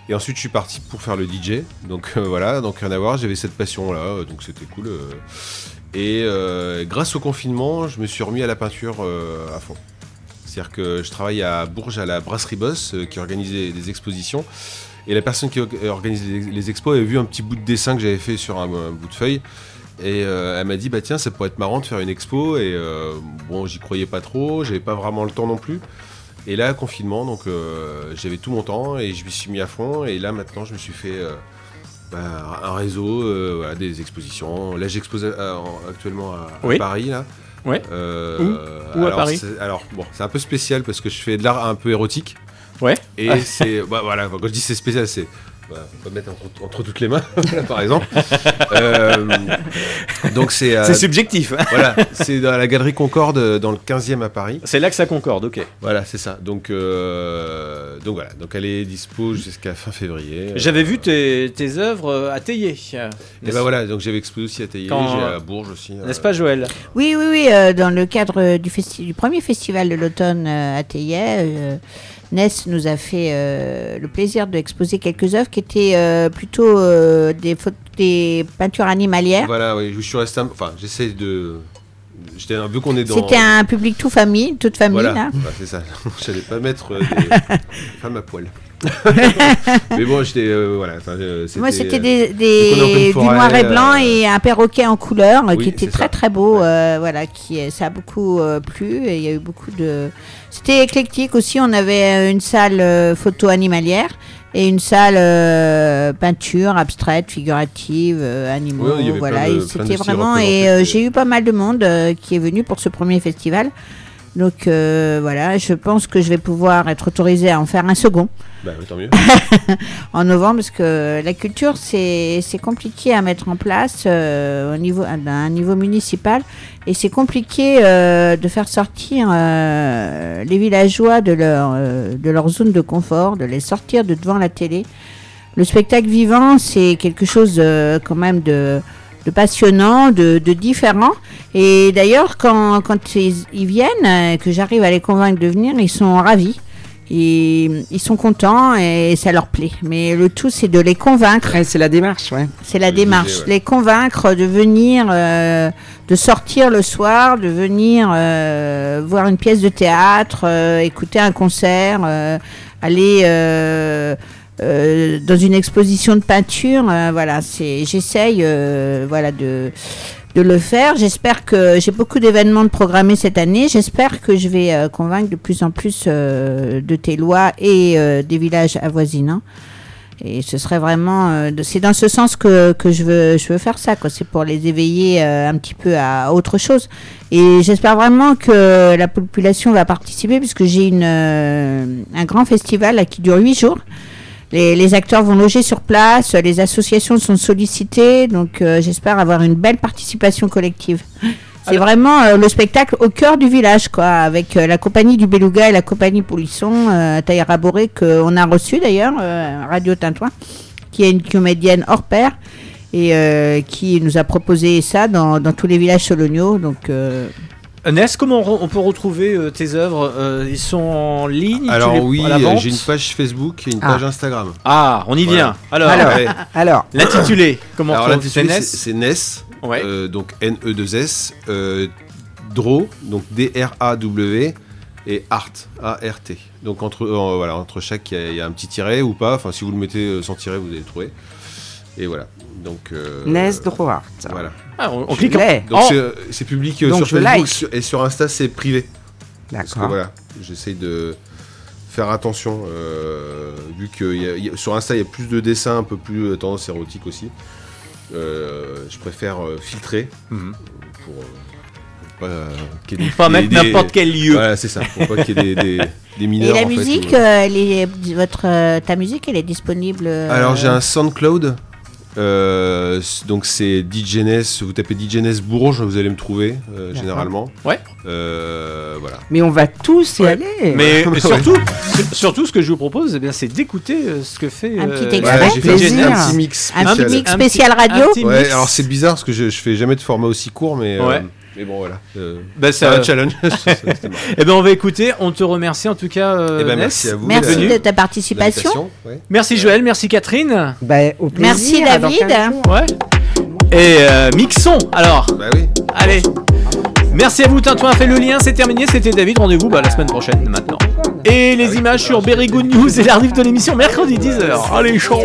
Et ensuite je suis parti pour faire le DJ. Donc voilà, donc rien à voir. J'avais cette passion là, donc c'était cool. Et grâce au confinement, je me suis remis à la peinture à fond. C'est-à-dire que je travaille à Bourges à la Brasserie Boss qui organisait des expositions. Et la personne qui or- organise les, les expos avait vu un petit bout de dessin que j'avais fait sur un, un bout de feuille. Et euh, elle m'a dit, bah tiens, ça pourrait être marrant de faire une expo. Et euh, bon, j'y croyais pas trop, j'avais pas vraiment le temps non plus. Et là, confinement, donc euh, j'avais tout mon temps et je m'y suis mis à fond. Et là, maintenant, je me suis fait bah, un réseau, voilà, des expositions. Là, j'expose en- actuellement à, à Oui. Paris, là. Ouais. Où? À Paris? Alors, bon, c'est un peu spécial parce que je fais de l'art un peu érotique. Ouais. Et (laughs) c'est. bah, voilà, quand je dis c'est spécial, c'est. Voilà, faut pas mettre entre, entre toutes les mains, (laughs) par exemple. Euh, donc c'est. euh, C'est subjectif. hein. Voilà, c'est dans la galerie Concorde, euh, dans le 15e à Paris. C'est là que ça concorde, ok. Voilà, c'est ça. Donc, euh, donc voilà, donc elle est dispo jusqu'à fin février. J'avais vu tes, tes œuvres à Théier. Et ben voilà, donc j'avais exposé aussi à Taillé, Quand- j'ai à Bourges aussi. euh, N'est-ce pas, Joël? Oui, oui, oui. euh, dans le cadre du, festi- du premier festival de l'automne à Théier, euh, Ness nous a fait euh, le plaisir d'exposer quelques œuvres qui étaient euh, plutôt euh, des, des peintures animalières. Voilà, oui, je suis resté. Enfin, j'essaie de. J'étais vu qu'on est dans. C'était un public tout famille, toute famille. Voilà, là. Voilà, c'est ça. (laughs) (laughs) J'allais pas mettre euh, des (laughs) femmes à poil. Mais bon, j'étais. euh, voilà. euh, Moi, c'était des, du noir et blanc euh, et un perroquet en couleur oui, qui était très ça. très beau. voilà, qui ça a beaucoup plu et il y a eu beaucoup de. C'était éclectique aussi. On avait une salle photo animalière et une salle euh, peinture abstraite, figurative, euh, animaux. Oui, voilà, c'était vraiment. Et euh, j'ai eu pas mal de monde euh, qui est venu pour ce premier festival. Donc euh, voilà, je pense que je vais pouvoir être autorisée à en faire un second Bah, oui, tant mieux. (laughs) en novembre parce que la culture c'est c'est compliqué à mettre en place euh, au niveau à un niveau municipal et c'est compliqué euh, de faire sortir euh, les villageois de leur euh, de leur zone de confort, de les sortir de devant la télé. Le spectacle vivant c'est quelque chose euh, quand même de de passionnant, de, de différent. Et d'ailleurs, quand, quand ils, ils viennent, euh, que j'arrive à les convaincre de venir, ils sont ravis. Et ils sont contents et ça leur plaît. Mais le tout, c'est de les convaincre. c'est la démarche, ouais. C'est la Le démarche. ouais. Les convaincre de venir, euh, de sortir le soir, de venir euh, voir une pièce de théâtre, euh, écouter un concert, euh, aller euh, dans une exposition de peinture. euh, voilà, c'est, j'essaye, euh, voilà, de le faire. J'espère que j'ai beaucoup d'événements de programmés cette année. J'espère que je vais convaincre de plus en plus de Télois et des villages avoisinants. Et ce serait vraiment, c'est dans ce sens que, je veux, faire ça. quoi. C'est pour les éveiller un petit peu à autre chose. Et j'espère vraiment que la population va participer puisque j'ai un grand festival qui dure huit jours. Les, les acteurs vont loger sur place, les associations sont sollicitées, donc euh, j'espère avoir une belle participation collective. C'est vraiment euh, le spectacle au cœur du village, quoi, avec euh, la compagnie du Beluga et la compagnie Polisson, euh, Taïra Boré, qu'on a reçu d'ailleurs, Radio Tintouin, qui est une comédienne hors pair et qui nous a proposé ça dans, dans tous les villages soloniaux. Donc, Ness, comment on, re- on peut retrouver euh, tes œuvres Euh, Ils sont en ligne tu Alors les- oui, j'ai une page Facebook et une Ah. page Instagram. Ah, on y vient. Alors, Alors, Ouais. alors. l'intitulé, comment Alors on l'intitulé, c'est Ness, Ouais. euh, donc N-E-2-S, euh, Draw, donc D-R-A-W, et Art, A-R-T. Donc entre, euh, voilà, entre chaque, il y a- il y, a un petit tiret ou pas. Enfin, si vous le mettez sans tiret, vous allez le trouver. Et voilà. Donc, euh, Ness Droit. Voilà. Ah, on, clique en-. Donc Oh. c'est, euh, c'est public euh, Donc sur je Facebook like. sur- et sur Insta c'est privé. Parce que D'accord. voilà, j'essaye de faire attention euh, vu que y a- y a- sur Insta il y a plus de dessins un peu plus euh, tendance érotique aussi. Euh, je préfère euh, filtrer Mhm. pour, euh, pour pas, euh, qu'il y ait (laughs) des- Pas des- mettre n'importe quel lieu. Voilà, c'est ça. Pour pas qu'il y ait des, des, (laughs) des et mineurs. la en fait, musique, ou- euh, elle est, votre, euh, ta musique, elle est disponible. euh, Alors j'ai un SoundCloud. Euh, donc c'est DJNS, vous tapez DJNS Bourges, vous allez me trouver euh, généralement. Ouais. Euh, voilà. Mais on va tous y Ouais. aller. Mais (laughs) surtout, sur- surtout, ce que je vous propose, eh bien, c'est d'écouter euh, ce que fait. Un petit euh, extrait. Ouais, un petit- un mix un spécial. petit mix Un spécial petit- radio. un petit Ouais, mix. alors c'est bizarre parce que je, je fais jamais de format aussi court, mais, euh, Ouais. Mais bon voilà. Euh, Bah, c'est un challenge. (laughs) Eh ben, on va écouter. On te remercie en tout cas. euh, Eh ben, merci à vous. Merci de ta participation. Ouais. Merci Joël, merci Catherine. Bah, au Merci, plaisir, dans David. 15 jours. Ouais. Et euh, mixons alors. Bah oui. Allez. Merci à vous, Tintouin a fait le lien, c'est terminé. C'était David, rendez-vous bah, la semaine prochaine maintenant. Et les images sur Berry Good News et l'arrive de l'émission mercredi 10h. Allez, chaud.